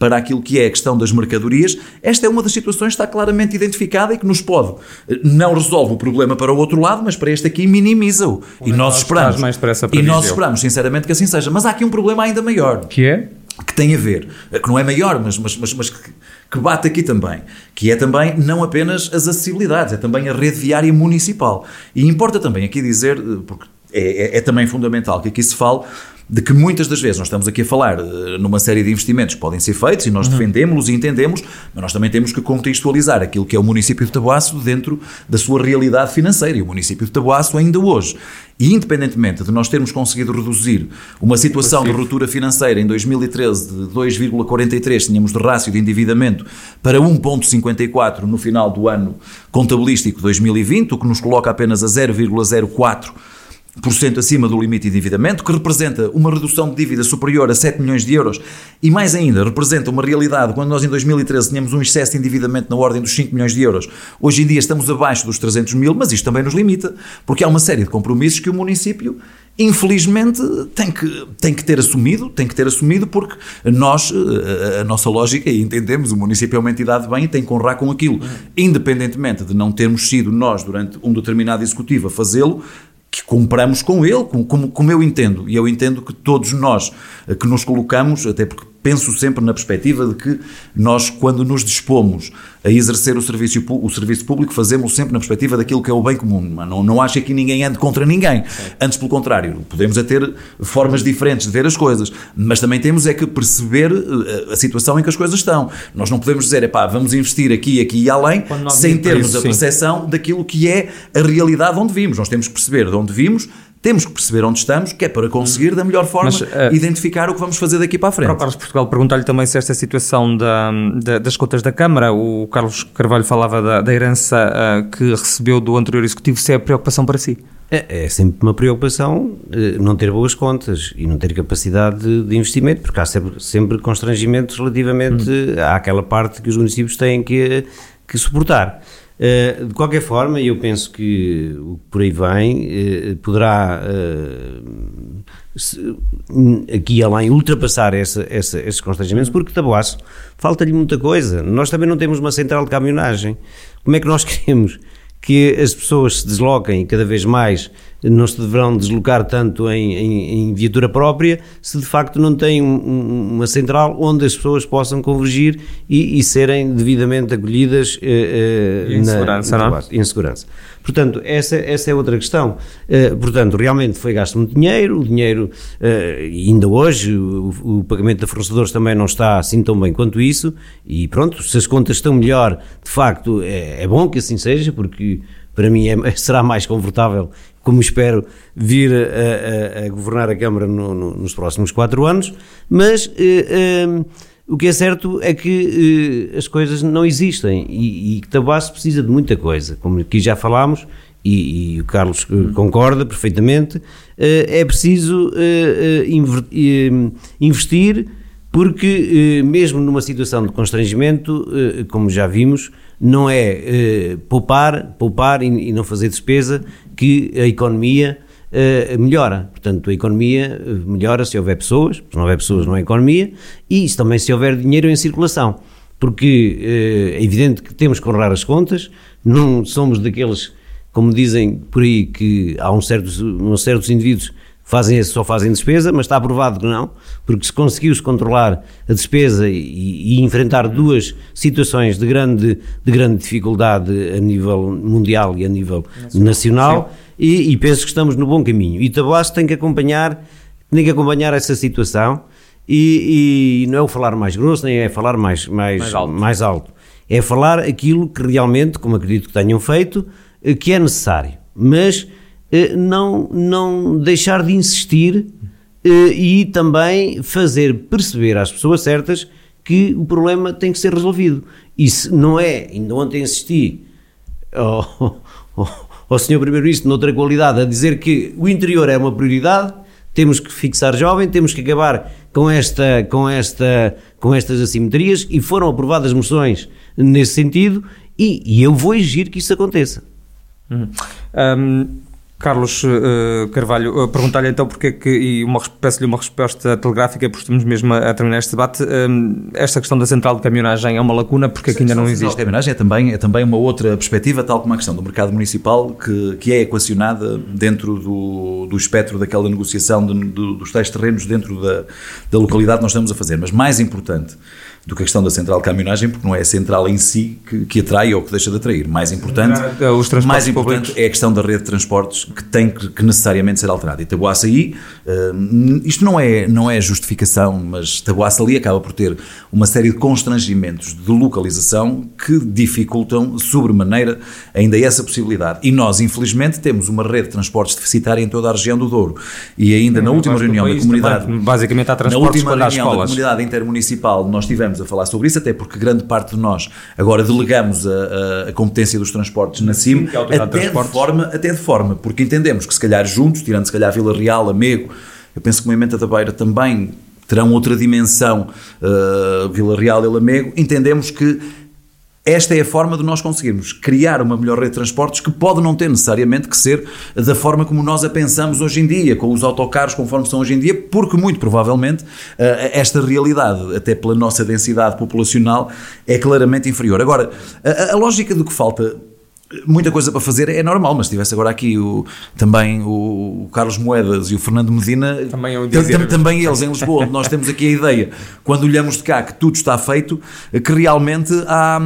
para aquilo que é a questão das mercadorias, esta é uma das situações que está claramente identificada e que nos pode, não resolve o problema para o outro lado, mas para este aqui minimiza-o. E nós esperamos, e nós esperamos sinceramente que assim seja. Mas há aqui um problema ainda maior. Que é? Que tem a ver, que não é maior, mas, mas, mas, mas que, que bate aqui também, que é também não apenas as acessibilidades, é também a rede viária municipal. E importa também aqui dizer, porque é, é, é também fundamental que aqui se fale de que muitas das vezes nós estamos aqui a falar uh, numa série de investimentos que podem ser feitos e nós uhum. defendemos-los e entendemos, mas nós também temos que contextualizar aquilo que é o município de Taboaço dentro da sua realidade financeira. E o município de Taboaço ainda hoje, e independentemente de nós termos conseguido reduzir uma situação de ruptura financeira em 2013 de 2,43, tínhamos de rácio de endividamento para 1,54 no final do ano contabilístico 2020, o que nos coloca apenas a 0,04 acima do limite de endividamento, que representa uma redução de dívida superior a 7 milhões de euros e, mais ainda, representa uma realidade quando nós em 2013 tínhamos um excesso de endividamento na ordem dos 5 milhões de euros. Hoje em dia estamos abaixo dos 300 mil, mas isto também nos limita, porque há uma série de compromissos que o município infelizmente tem que, tem que ter assumido, tem que ter assumido porque nós, a, a nossa lógica, e entendemos, o município é uma entidade de bem e tem que honrar com aquilo. Independentemente de não termos sido nós, durante um determinado executivo, a fazê-lo, que compramos com ele, como, como eu entendo. E eu entendo que todos nós eh, que nos colocamos, até porque penso sempre na perspectiva de que nós, quando nos dispomos a exercer o serviço, o serviço público, fazemos sempre na perspectiva daquilo que é o bem comum. Não, não acho que ninguém ande contra ninguém. Antes, pelo contrário, podemos é ter formas diferentes de ver as coisas, mas também temos é que perceber eh, a situação em que as coisas estão. Nós não podemos dizer, pá, vamos investir aqui, aqui e além, sem termos isso, a percepção daquilo que é a realidade onde vimos. Nós temos que perceber de onde vimos, temos que perceber onde estamos, que é para conseguir da melhor forma Mas, uh, identificar o que vamos fazer daqui para a frente. Para o Carlos Portugal, perguntar-lhe também se esta situação da, da, das contas da Câmara, o Carlos Carvalho falava da, da herança uh, que recebeu do anterior Executivo, se é preocupação para si? É, é, sempre uma preocupação eh, não ter boas contas e não ter capacidade de, de investimento, porque há sempre, sempre constrangimentos relativamente hum. àquela parte que os municípios têm que, que suportar. Uh, de qualquer forma, eu penso que o que por aí vem uh, poderá uh, se, aqui além ultrapassar essa, essa, esses constrangimentos, porque Taboaço falta-lhe muita coisa. Nós também não temos uma central de caminhonagem. Como é que nós queremos que as pessoas se desloquem cada vez mais não se deverão deslocar tanto em, em, em viatura própria se de facto não tem um, uma central onde as pessoas possam convergir e, e serem devidamente acolhidas eh, eh, em, na, segurança, não? É? em segurança. Portanto, essa, essa é outra questão. Uh, portanto, realmente foi gasto muito dinheiro, o dinheiro, uh, ainda hoje, o, o, pagamento de fornecedores também não está assim tão bem quanto isso, e pronto, se as contas estão melhor, de facto, é, é bom que assim seja, porque para mim é, será mais confortável como espero vir a, a, a governar a Câmara no, no, nos próximos quatro anos, mas eh, o que é certo é que eh, as coisas não existem e, e que Tabasso precisa de muita coisa, como aqui já falámos, e, e o Carlos eh, concorda perfeitamente, eh, é preciso eh, investir porque mesmo numa situação de constrangimento, como já vimos, não é poupar, poupar e, e, não fazer despesa que a economia eh, melhora. Portanto, a economia eh, melhora se houver pessoas, se não houver pessoas não há economia, e isso também se houver dinheiro em circulação. Porque eh, é evidente que temos que honrar as contas, não somos daqueles, como dizem por aí, que há um certos, uns certos indivíduos fazem, só fazem despesa, mas está aprovado que não, porque se conseguiu-se controlar a despesa e, e, enfrentar duas situações de grande, de grande dificuldade a nível mundial e a nível nacional, nacional e, e, penso que estamos no bom caminho. E Taboaço tem que acompanhar, tem que acompanhar essa situação e, e, não é o falar mais grosso, nem é falar mais, mais, mais, alto. mais alto. É falar aquilo que realmente, como acredito que tenham feito, eh, que é necessário. Mas eh, não, não deixar de insistir e também fazer perceber às pessoas certas que o problema tem que ser resolvido. E se não é, ainda ontem assisti ao, ao, ao Sr. Primeiro-Ministro, noutra qualidade, a dizer que o interior é uma prioridade, temos que fixar jovem, temos que acabar com, esta, com, esta, com estas assimetrias e foram aprovadas moções nesse sentido e, e eu vou exigir que isso aconteça. Uhum. Um, Carlos uh, Carvalho, uh, perguntar-lhe então porque é que, e peço-lhe uma resposta telegráfica, porque estamos mesmo a, a terminar este debate, um, esta questão da central de caminhonagem é uma lacuna, porque aqui ainda não existe. A central de caminhonagem é também, é também uma outra perspectiva, tal como a questão do mercado municipal, que, que é equacionada dentro do, do espectro daquela negociação de, de, dos tais terrenos dentro da, da localidade que nós estamos a fazer. Mas mais importante do que a questão da central de caminhonagem, porque não é a central em si que, que atrai ou que deixa de atrair. Mais importante, Os mais importante é a questão da rede de transportes que tem que, que necessariamente ser alterada. E Taboaçaí, uh, isto não é, não é justificação, mas Taboaça ali acaba por ter uma série de constrangimentos de localização que dificultam sobremaneira ainda essa possibilidade. E nós, infelizmente, temos uma rede de transportes deficitária em toda a região do Douro. E ainda é, na última reunião da comunidade... Também, basicamente há transportes na última reunião da comunidade intermunicipal nós tivemos estivemos a falar sobre isso, até porque grande parte de nós agora delegamos a, a, competência dos transportes na CIM, é até de, forma, até de forma, porque entendemos que se calhar juntos, tirando se calhar Vila Real, Amego, eu penso que o Movimento da Beira também terão outra dimensão, uh, Vila Real e Lamego, entendemos que esta é a forma de nós conseguirmos criar uma melhor rede de transportes que pode não ter necessariamente que ser da forma como nós a pensamos hoje em dia, com os autocarros conforme são hoje em dia, porque muito provavelmente eh, esta realidade, até pela nossa densidade populacional, é claramente inferior. Agora, a, a lógica do que falta muita coisa para fazer é normal, mas se tivesse agora aqui o, também o, Carlos Moedas e o Fernando Medina, também, dizer, também eles em Lisboa, onde nós temos aqui a ideia, quando olhamos de cá que tudo está feito, que realmente há.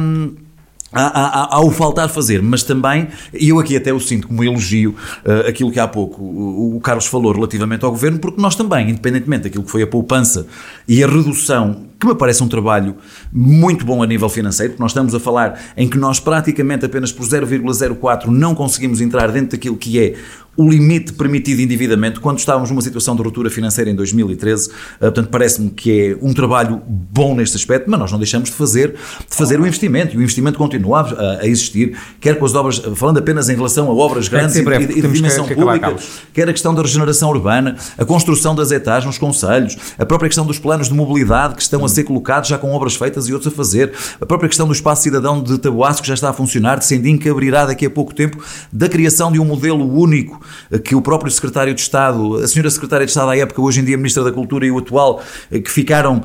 Há, há, há, o faltar fazer, mas também, e eu aqui até o sinto como elogio uh, aquilo que há pouco o, o, Carlos falou relativamente ao governo, porque nós também, independentemente daquilo que foi a poupança e a redução, que me parece um trabalho muito bom a nível financeiro, porque nós estamos a falar em que nós praticamente apenas por 0,04 não conseguimos entrar dentro daquilo que é o limite permitido de endividamento quando estávamos numa situação de ruptura financeira em 2013. Ah, portanto, parece-me que é um trabalho bom neste aspecto, mas nós não deixamos de fazer, de fazer o investimento. E o investimento continua a, a, existir, quer com as obras, falando apenas em relação a obras grandes e, e, de dimensão que, que pública, quer a questão da regeneração urbana, a construção das etagens nos conselhos, a própria questão dos planos de mobilidade que estão a ser colocados já com obras feitas e outros a fazer, a própria questão do espaço cidadão de Tabuaço que já está a funcionar, de Sendim que abrirá daqui a pouco tempo, da criação de um modelo único que o próprio secretário de Estado, a senhora secretária de Estado à época, hoje em dia Ministra da Cultura e o atual, eh, que ficaram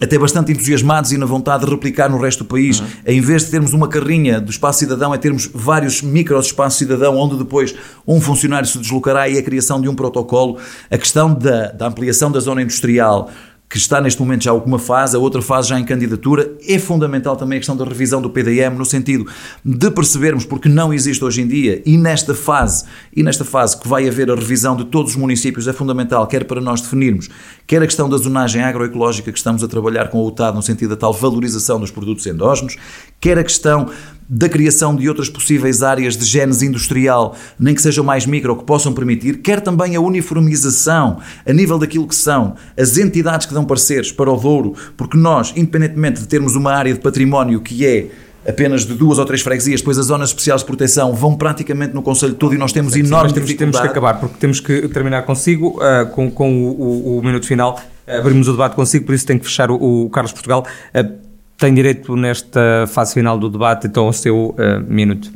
até bastante entusiasmados e na vontade de replicar no resto do país, uhum. em vez de termos uma carrinha do espaço cidadão, é termos vários micro espaços cidadão, onde depois um funcionário se deslocará e a criação de um protocolo, a questão da, da ampliação da zona industrial, que está neste momento já alguma fase, a outra fase já em candidatura. É fundamental também a questão da revisão do PDM, no sentido de percebermos, porque não existe hoje em dia, e nesta fase, e nesta fase que vai haver a revisão de todos os municípios, é fundamental, quer para nós definirmos, quer a questão da zonagem agroecológica que estamos a trabalhar com o UTAD, no sentido da tal valorização dos produtos endógenos, quer a questão da criação de outras possíveis áreas de genes industrial, nem que sejam mais micro, que possam permitir, quer também a uniformização a nível daquilo que são as entidades que dão pareceres para o Douro, porque nós, independentemente de termos uma área de património que é apenas de duas ou três freguesias, depois as zonas especiais de proteção vão praticamente no Conselho todo e nós temos Sim, enorme temos, dificuldade. Temos que acabar, porque temos que terminar consigo, uh, com, com o, o, o, minuto final. Abrimos o debate consigo, por isso tem que fechar o, o Carlos Portugal. Uh, tem direito nesta fase final do debate, então, ao seu uh, minuto.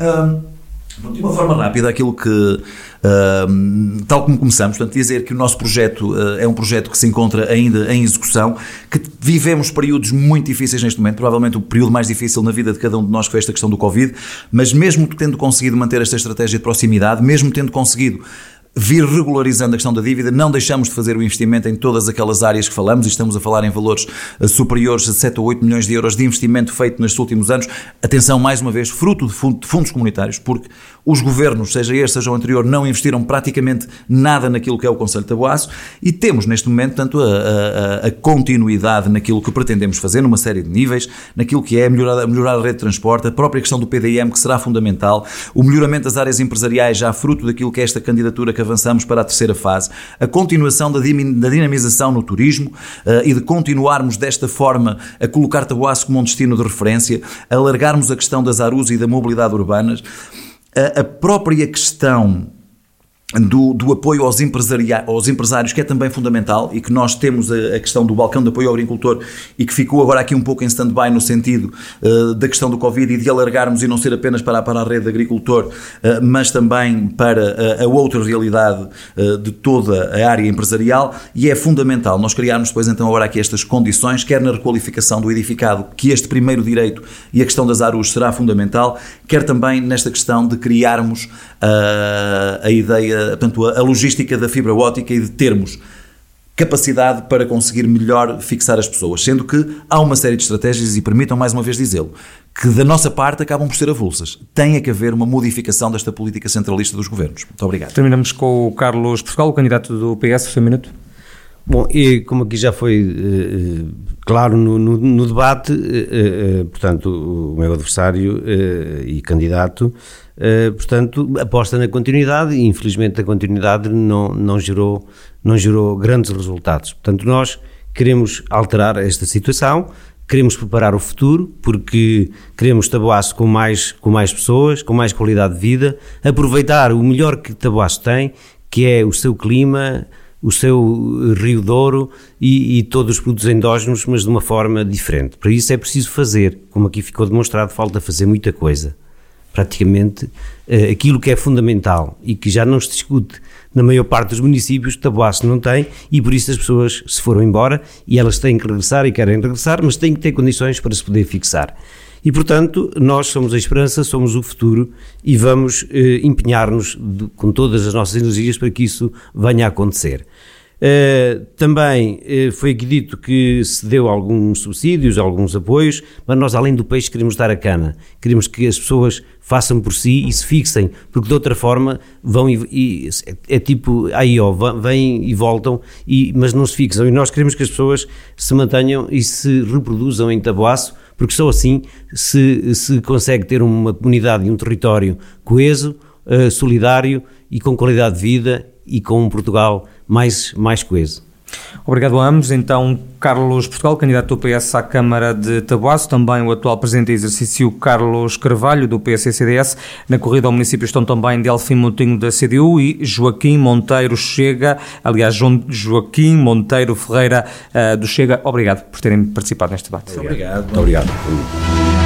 Um, de uma forma rápida, aquilo que, tal como começamos, portanto, dizer que o nosso projeto uh, é um projeto que se encontra ainda em execução, que vivemos períodos muito difíceis neste momento, provavelmente o período mais difícil na vida de cada um de nós, foi esta questão do Covid, mas mesmo tendo conseguido manter esta estratégia de proximidade, mesmo tendo conseguido vir regularizando a questão da dívida, não deixamos de fazer o investimento em todas aquelas áreas que falamos e estamos a falar em valores eh, superiores a 7 ou 8 milhões de euros de investimento feito nestes últimos anos. Atenção, mais uma vez, fruto de fundos comunitários, porque os governos, seja este, seja o anterior, não investiram praticamente nada naquilo que é o Conselho de Taboaço e temos neste momento, tanto a, a, a, continuidade naquilo que pretendemos fazer, numa série de níveis, naquilo que é melhorar, melhorar a rede de transporte, a própria questão do PDM, que será fundamental, o melhoramento das áreas empresariais, já fruto daquilo que é esta candidatura que avançamos para a terceira fase, a continuação da dinamização no turismo uh, e de continuarmos desta forma a colocar Taboaço como um destino de referência, alargarmos a questão das ARUs e da mobilidade urbanas, a, a própria questão do, do, apoio aos, aos, empresários, que é também fundamental e que nós temos a, a, questão do balcão de apoio ao agricultor e que ficou agora aqui um pouco em stand-by no sentido uh, da questão do Covid e de alargarmos e não ser apenas para, para a rede de agricultor, uh, mas também para uh, a outra realidade de toda a área empresarial. E é fundamental nós criarmos depois então agora aqui estas condições, quer na requalificação do edificado, que este primeiro direito e a questão das ARUs será fundamental, quer também nesta questão de criarmos a ideia portanto, a logística da fibra óptica e de termos capacidade para conseguir melhor fixar as pessoas, sendo que há uma série de estratégias e permitam mais uma vez dizê-lo, que da nossa parte acabam por ser avulsas. Tem que haver uma modificação desta política centralista dos governos. Muito obrigado. Terminamos com o Carlos Portugal, o candidato do PS, seu minuto. Bom, e como aqui já foi uh, claro no, no, no debate, uh, uh, portanto, o meu adversário e candidato portanto, aposta na continuidade e infelizmente a continuidade não, não, gerou, não gerou grandes resultados. Portanto, nós queremos alterar esta situação, queremos preparar o futuro, porque queremos Taboaço com mais, com mais pessoas, com mais qualidade de vida, aproveitar o melhor que Taboaço tem, que é o seu clima, o seu Rio Douro e, e, todos os produtos endógenos, mas de uma forma diferente. Para isso é preciso fazer, como aqui ficou demonstrado, falta fazer muita coisa praticamente uh, aquilo que é fundamental e que já não se discute na maior parte dos municípios, Taboaço não tem e por isso as pessoas se foram embora e elas têm que regressar e querem regressar, mas têm que ter condições para se poder fixar. E, portanto, nós somos a esperança, somos o futuro e vamos eh, empenhar-nos com todas as nossas energias para que isso venha a acontecer. Uh, também uh, foi aqui dito que se deu alguns subsídios, alguns apoios, mas nós, além do peixe, queremos dar a cana. Queremos que as pessoas façam por si e se fixem, porque de outra forma vão e, e é, é, tipo aí ó, vêm e voltam, e, mas não se fixam. E nós queremos que as pessoas se mantenham e se reproduzam em Taboaço, porque só assim se, se consegue ter uma comunidade e um território coeso, uh, solidário e com qualidade de vida e com um Portugal mais, mais coeso. Obrigado a ambos. Então, Carlos Portugal, candidato do PS à Câmara de Tabuaço, também o atual presidente de exercício Carlos Carvalho, do PS-CDS. Na corrida ao município estão também Delfim Montinho, da CDU, e Joaquim Monteiro Chega, aliás, Joaquim Monteiro Ferreira, uh, do Chega. Obrigado por terem participado neste debate. Muito obrigado. Muito obrigado.